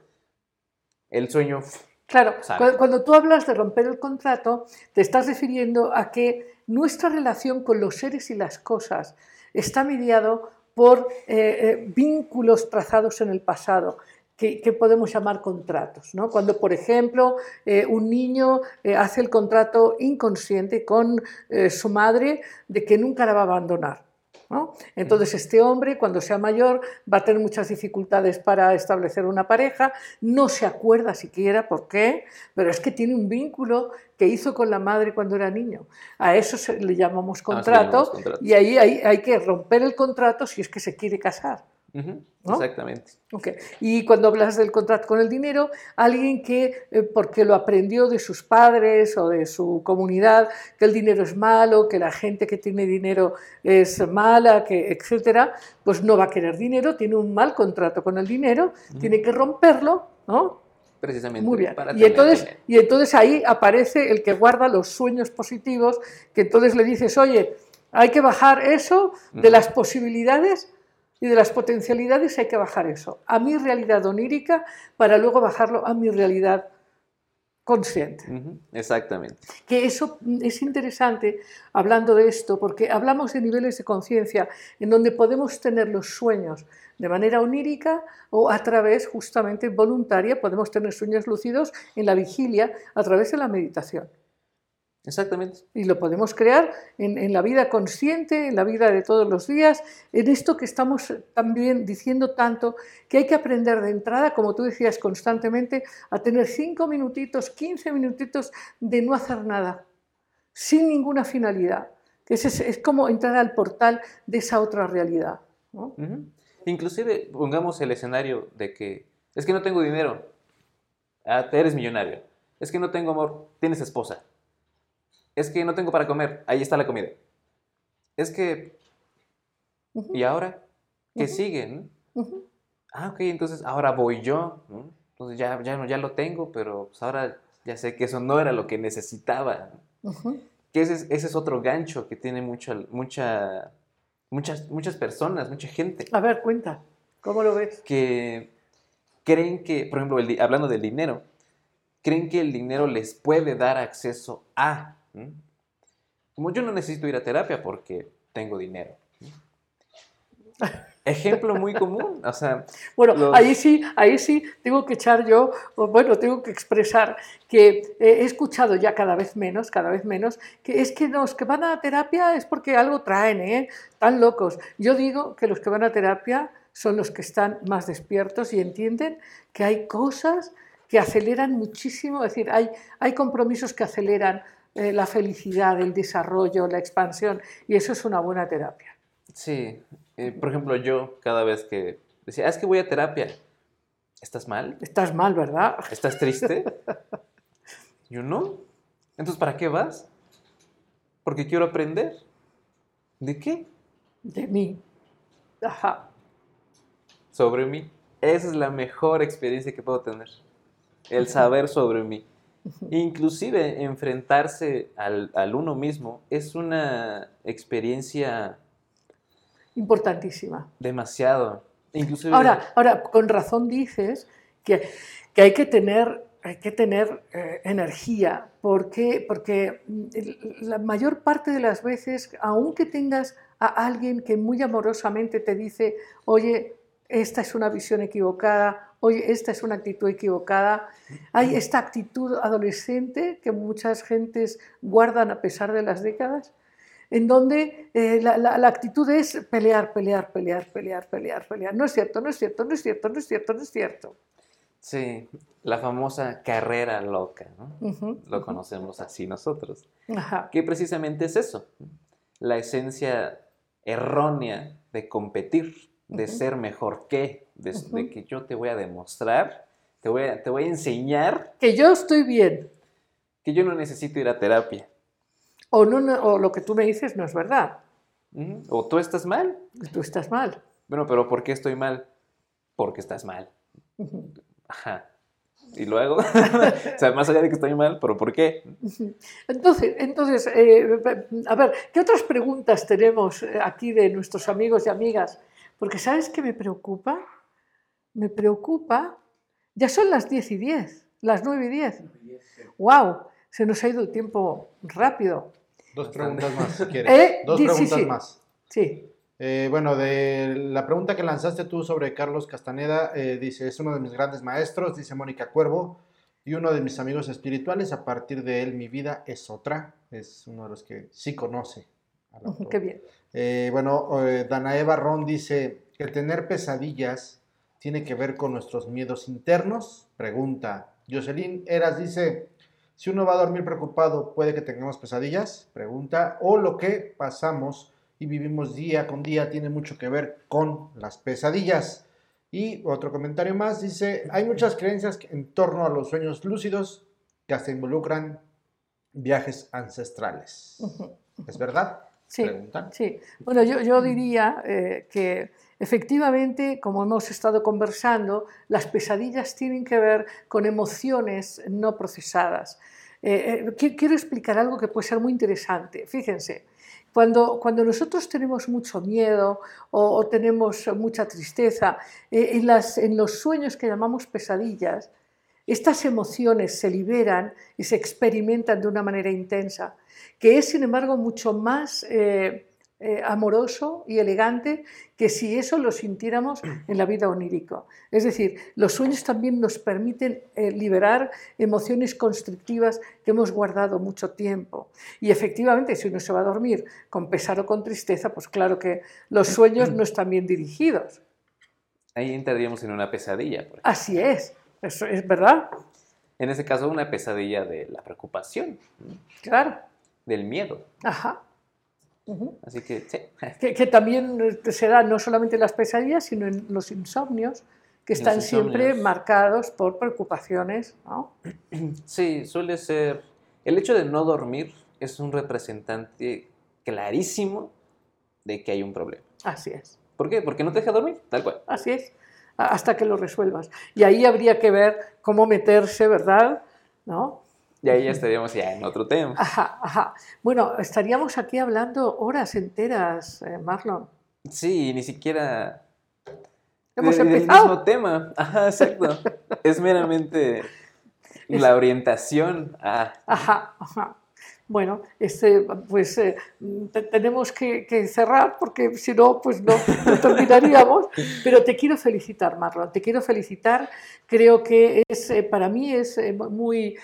el sueño Claro, cuando tú hablas de romper el contrato, te estás refiriendo a que nuestra relación con los seres y las cosas está mediado por eh, eh, vínculos trazados en el pasado. Que, que podemos llamar contratos. ¿no? Cuando, por ejemplo, eh, un niño eh, hace el contrato inconsciente con eh, su madre de que nunca la va a abandonar. ¿no? Entonces, este hombre, cuando sea mayor, va a tener muchas dificultades para establecer una pareja, no se acuerda siquiera por qué, pero es que tiene un vínculo que hizo con la madre cuando era niño. A eso se- le llamamos Ah, sí, contrato llamamos contrato. y ahí hay, hay que romper el contrato si es que se quiere casar. Exactamente. Ok. Y cuando hablas del contrato con el dinero, alguien que, eh, porque lo aprendió de sus padres o de su comunidad, que el dinero es malo, que la gente que tiene dinero es mala, que, etcétera, pues no va a querer dinero, tiene un mal contrato con el dinero, tiene que romperlo, ¿no? Precisamente. Muy bien. para Y entonces, y entonces ahí aparece el que guarda los sueños positivos, que entonces le dices, oye, hay que bajar eso de las posibilidades y de las potencialidades, hay que bajar eso a mi realidad onírica para luego bajarlo a mi realidad consciente. Exactamente. Que eso es interesante hablando de esto, porque hablamos de niveles de conciencia en donde podemos tener los sueños de manera onírica o a través justamente voluntaria, podemos tener sueños lúcidos en la vigilia a través de la meditación. Exactamente. Y lo podemos crear en, en la vida consciente, en la vida de todos los días, en esto que estamos también diciendo tanto, que hay que aprender de entrada, como tú decías constantemente, a tener cinco minutitos, 15 minutitos de no hacer nada, sin ninguna finalidad. Que es, es como entrar al portal de esa otra realidad. ¿no? Inclusive pongamos el escenario de que es que no tengo dinero, ah, eres millonario, es que no tengo amor, tienes esposa, es que no tengo para comer, ahí está la comida, es que ¿y ahora qué Ujú. sigue? no? ujú. Ah, ok, entonces ahora voy yo, ¿no? entonces ya, ya, no- ya lo tengo, pero pues ahora ya sé que eso no era lo que necesitaba. Que ese es, ese es otro gancho que tiene mucha, mucha, muchas, muchas personas, mucha gente. A ver, cuenta, ¿cómo lo ves? que creen que, por ejemplo, el hablando del dinero, creen que el dinero les puede dar acceso a. Como yo no necesito ir a terapia porque tengo dinero. Ejemplo muy común, o sea, Bueno, Los- ahí sí, ahí sí tengo que echar yo, bueno, tengo que expresar que he escuchado ya cada vez menos, cada vez menos, que es que los que van a terapia es porque algo traen, ¿eh? Tan locos. Yo digo que los que van a terapia son los que están más despiertos y entienden que hay cosas que aceleran muchísimo, es decir, hay, hay compromisos que aceleran eh, la felicidad, el desarrollo, la expansión, y eso es una buena terapia. sí, eh, por ejemplo, yo cada vez que decía, "Ah, es que voy a terapia, ¿estás mal? Estás mal, ¿verdad? ¿Estás triste? *laughs* Yo no. Entonces, ¿para qué vas? Porque quiero aprender. ¿De qué? De mí. Ajá. sobre mí. Esa es la mejor experiencia que puedo tener. El saber sobre mí. Inclusive enfrentarse al, al uno mismo es una experiencia Importantísima. demasiado. Inclusive, Ahora, ahora, con razón dices que, que hay que tener, hay que tener eh, energía, porque, porque la mayor parte de las veces, aunque tengas a alguien que muy amorosamente te dice, oye, esta es una visión equivocada, oye, esta es una actitud equivocada, hay esta actitud adolescente que muchas gentes guardan a pesar de las décadas, en donde eh, la, la- la actitud es pelear, pelear, pelear, pelear, pelear, pelear. No es cierto, no es cierto, no es cierto, no es cierto, no es cierto. Sí, la famosa carrera loca, Lo conocemos así nosotros. Ajá. Que precisamente es eso, la esencia errónea de competir, de ser mejor que, de, que yo te voy a demostrar, te voy a, te voy a enseñar Que yo estoy bien. que yo no necesito ir a terapia. O, no, no- o lo que tú me dices no es verdad. O tú estás mal. Tú estás mal. Bueno, pero ¿por qué estoy mal? Porque estás mal. Ajá. Y luego, *laughs* o sea, más allá de que estoy mal, pero ¿por qué? Entonces, entonces eh, a ver, ¿qué otras preguntas tenemos eh, aquí de nuestros amigos y amigas? Porque ¿sabes qué me preocupa? Me preocupa, ya son las 10 y 10, las 9 y 10. ¡Wow! Se nos ha ido el tiempo rápido. Dos preguntas más, si quieres. Eh, Dos sí, preguntas sí. más. Sí. Eh, bueno, de la pregunta que lanzaste tú sobre Carlos Castaneda, eh, dice, es uno de mis grandes maestros, dice Mónica Cuervo, y uno de mis amigos espirituales. A partir de él, mi vida es otra. Es uno de los que sí conoce. Qué bien. Eh, bueno, eh, Danae Barrón dice, ¿el tener pesadillas tiene que ver con nuestros miedos internos? Pregunta. Jocelyn Eras dice, si uno va a dormir preocupado, ¿puede que tengamos pesadillas? Pregunta. O lo que pasamos y vivimos día con día tiene mucho que ver con las pesadillas. Y otro comentario más dice, hay muchas creencias que- en torno a los sueños lúcidos que hasta involucran viajes ancestrales. ¿Es verdad? Sí. Preguntan. Sí, bueno, yo, yo diría eh, que efectivamente, como hemos estado conversando, las pesadillas tienen que ver con emociones no procesadas. Eh, eh, qui- quiero explicar algo que puede ser muy interesante. Fíjense, cuando, cuando nosotros tenemos mucho miedo o, o tenemos mucha tristeza, en, las, en los sueños que llamamos pesadillas, estas emociones se liberan y se experimentan de una manera intensa que es sin embargo mucho más eh, eh, amoroso y elegante que si eso lo sintiéramos en la vida onírico. Es decir, los sueños también nos permiten eh, liberar emociones constrictivas que hemos guardado mucho tiempo. Y efectivamente, si uno se va a dormir con pesar o con tristeza, pues claro que los sueños no están bien dirigidos. Ahí entraríamos en una pesadilla. por. Así es, eso es verdad, En ese caso, una pesadilla de la preocupación, claro. del miedo. Ajá. Así que, sí. *laughs* que, que también eh, se da no solamente en las pesadillas, sino en los insomnios, que están siempre marcados por preocupaciones. ¿no? *clears throat* Sí, suele ser. El hecho de no dormir es un representante clarísimo de que hay un problema. Así es, ¿Por qué? Porque no te deja dormir, tal cual. así es, hasta que lo resuelvas. Y ahí habría que ver cómo meterse, ¿verdad? ¿No? Y ahí ya estaríamos ya en otro tema. Ajá, ajá. Bueno, estaríamos aquí hablando horas enteras, eh, Marlon. Sí, ni siquiera. Hemos empezado. mismo tema. Ajá, exacto. es meramente *laughs* la orientación a. Ajá, ajá. Bueno, este, pues eh, te- tenemos que, cerrar porque si no, pues no, terminaríamos. Pero te quiero felicitar, Marlon, te quiero felicitar. Creo que es, eh, para mí es eh, muy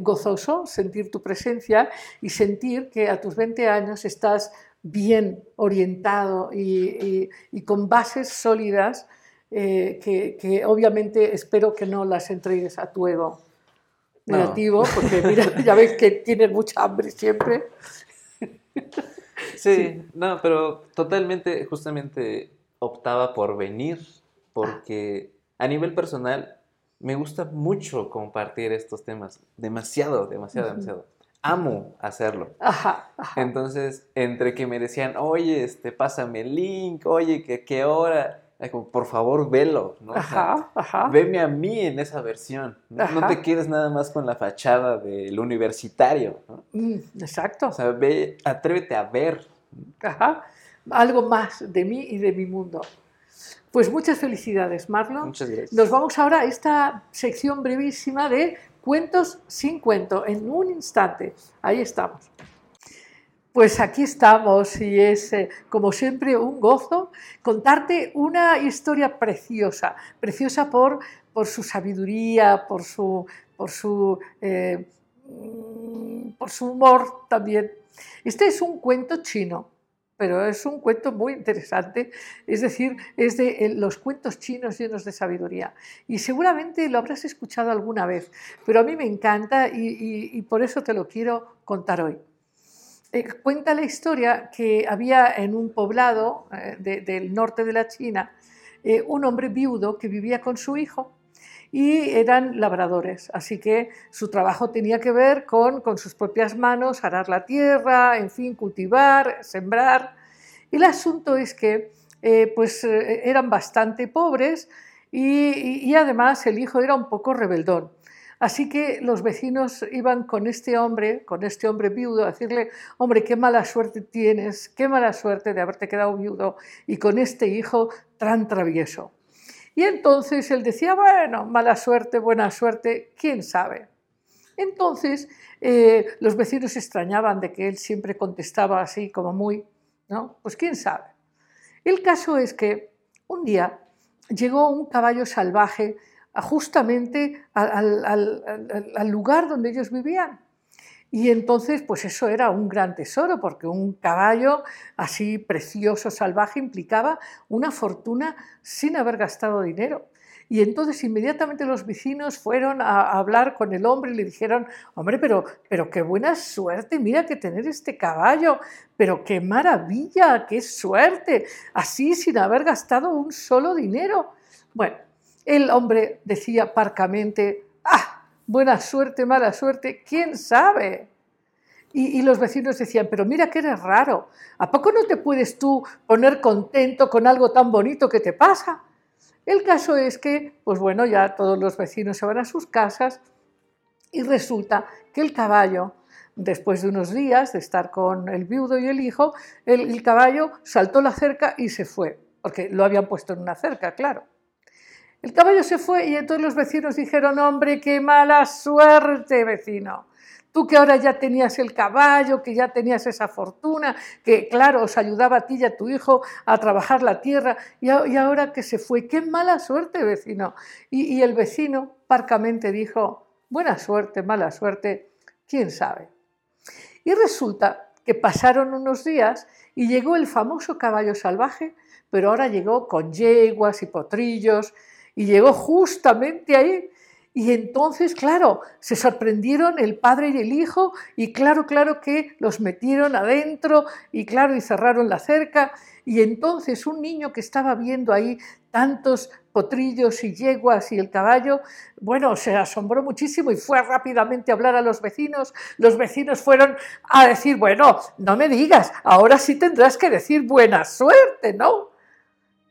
gozoso sentir tu presencia y sentir que a tus 20 años estás bien orientado y, con bases sólidas que, que obviamente espero que no las entregues a tu ego No. negativo, porque mira, *laughs* ya ves que tienes mucha hambre siempre. Sí, no, pero totalmente, justamente optaba por venir porque a nivel personal me gusta mucho compartir estos temas. Demasiado, demasiado, demasiado. Amo hacerlo. Ajá, ajá. Entonces, entre que me decían, oye, este, pásame el link, oye, que qué hora, como, por favor, velo, ¿no? O sea, Ajá, ajá. Veme a mí en esa versión. No, te quedes nada más con la fachada del universitario. ¿no? Mm, exacto. O sea, ve, atrévete a ver. Ajá. Algo más de mí y de mi mundo. Pues muchas felicidades, Marlon. Muchas gracias. Nos vamos ahora a esta sección brevísima de cuentos sin cuento, en un instante. Ahí estamos. Pues aquí estamos y es, eh, como siempre, un gozo contarte una historia preciosa, preciosa por, su sabiduría, por su, por, su, eh, mm, por su humor también. Este es un cuento chino, pero es un cuento muy interesante, es decir, es de eh, los cuentos chinos llenos de sabiduría. Y seguramente lo habrás escuchado alguna vez, pero a mí me encanta y, por eso te lo quiero contar hoy. Eh, cuenta la historia que había en un poblado eh, del norte de la China un hombre viudo que vivía con su hijo y eran labradores, así que su trabajo tenía que ver con, sus propias manos, arar la tierra, en fin, cultivar, sembrar. El asunto es que eh, pues, eh, eran bastante pobres y, y, además el hijo era un poco rebeldón. Así que los vecinos iban con este hombre, con este hombre viudo, a decirle, hombre, qué mala suerte tienes, qué mala suerte de haberte quedado viudo y con este hijo tan travieso. Y entonces él decía, bueno, mala suerte, buena suerte, quién sabe. Entonces eh, los vecinos se extrañaban de que él siempre contestaba así como muy, ¿no? Pues quién sabe. El caso es que un día llegó un caballo salvaje justamente al lugar donde ellos vivían. Y entonces, pues eso era un gran tesoro, porque un caballo así precioso, salvaje, implicaba una fortuna sin haber gastado dinero. Y entonces inmediatamente los vecinos fueron a hablar con el hombre y le dijeron, hombre, pero, pero qué buena suerte, mira que tener este caballo, pero qué maravilla, qué suerte, así sin haber gastado un solo dinero. Bueno, el hombre decía parcamente, ah, buena suerte, mala suerte, quién sabe. Y, los vecinos decían, pero mira que eres raro, ¿a poco no te puedes tú poner contento con algo tan bonito que te pasa? El caso es que, pues bueno, ya todos los vecinos se van a sus casas y resulta que el caballo, después de unos días de estar con el viudo y el hijo, el, caballo saltó la cerca y se fue, porque lo habían puesto en una cerca, claro. El caballo se fue y entonces los vecinos dijeron, hombre, qué mala suerte, vecino. Tú que ahora ya tenías el caballo, que ya tenías esa fortuna, que claro, os ayudaba a ti y a tu hijo a trabajar la tierra, y, ahora que se fue, qué mala suerte, vecino. Y, y el vecino parcamente dijo, buena suerte, mala suerte, quién sabe. Y resulta que pasaron unos días y llegó el famoso caballo salvaje, pero ahora llegó con yeguas y potrillos, y llegó justamente ahí. Y entonces, claro, se sorprendieron el padre y el hijo y claro, claro que los metieron adentro y claro, y cerraron la cerca. Y entonces un niño que estaba viendo ahí tantos potrillos y yeguas y el caballo, bueno, se asombró muchísimo y fue rápidamente a hablar a los vecinos. Los vecinos fueron a decir, bueno, no me digas, ahora sí tendrás que decir buena suerte, ¿no?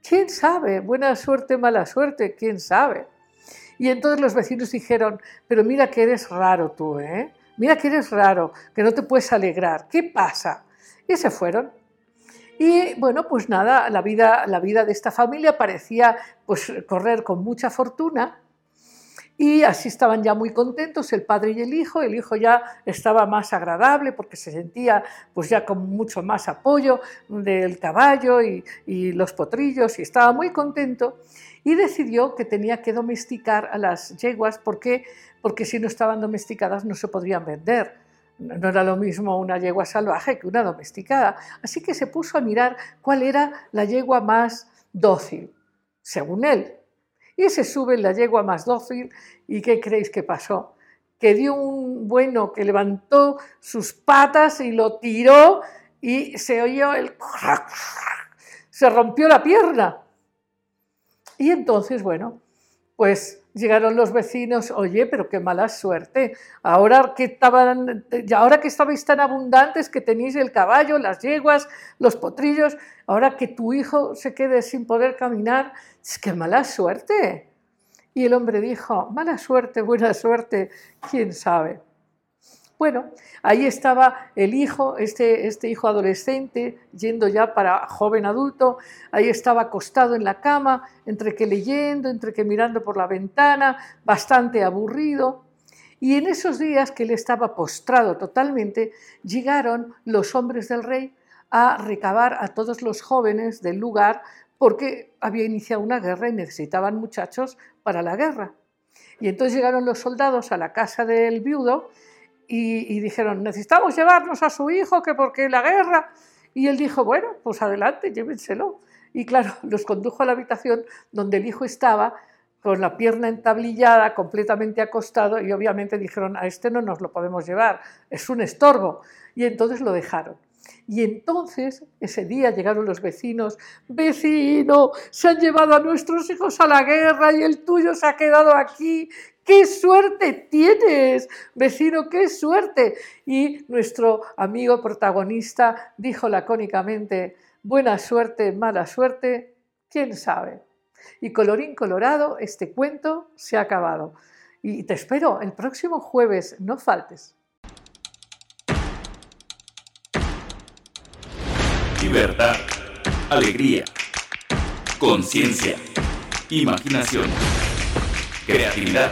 ¿Quién sabe? Buena suerte, mala suerte, ¿quién sabe? Y entonces los vecinos dijeron, pero mira que eres raro tú, ¿eh? Mira que eres raro, que no te puedes alegrar. ¿Qué pasa? Y se fueron. Y bueno, pues nada, la vida, la vida de esta familia parecía pues correr con mucha fortuna y así estaban ya muy contentos el padre y el hijo. El hijo ya estaba más agradable porque se sentía pues ya con mucho más apoyo del caballo y, los potrillos y estaba muy contento y decidió que tenía que domesticar a las yeguas porque, porque si no estaban domesticadas no se podrían vender. No era lo mismo una yegua salvaje que una domesticada. Así que se puso a mirar cuál era la yegua más dócil, según él, y se sube la yegua más dócil y ¿qué creéis que pasó? Que dio un bueno que levantó sus patas y lo tiró y se oyó el... se rompió la pierna. Y entonces, bueno, pues llegaron los vecinos, oye, pero qué mala suerte, ahora que, estaban, ahora que estabais tan abundantes, que tenéis el caballo, las yeguas, los potrillos, ahora que tu hijo se quede sin poder caminar, es mala suerte. Y el hombre dijo, mala suerte, buena suerte, quién sabe. Bueno, ahí estaba el hijo, este, este hijo adolescente, yendo ya para joven adulto, ahí estaba acostado en la cama, entre que leyendo, entre que mirando por la ventana, bastante aburrido. Y en esos días que él estaba postrado totalmente, llegaron los hombres del rey a recabar a todos los jóvenes del lugar porque había iniciado una guerra y necesitaban muchachos para la guerra. Y entonces llegaron los soldados a la casa del viudo y, dijeron, necesitamos llevarnos a su hijo, que porque la guerra... Y él dijo, bueno, pues adelante, llévenselo. Y claro, *laughs* los condujo a la habitación donde el hijo estaba con la pierna entablillada, completamente acostado, y obviamente dijeron, a este no nos lo podemos llevar, es un estorbo. Y entonces lo dejaron. Y entonces, ese día llegaron los vecinos, vecino, se han llevado a nuestros hijos a la guerra y el tuyo se ha quedado aquí. ¡Qué suerte tienes, vecino, qué suerte! Y nuestro amigo protagonista dijo lacónicamente, buena suerte, mala suerte, quién sabe. Y colorín colorado, este cuento se ha acabado. Y te espero el próximo jueves, no faltes. Libertad, alegría, conciencia, imaginación, creatividad,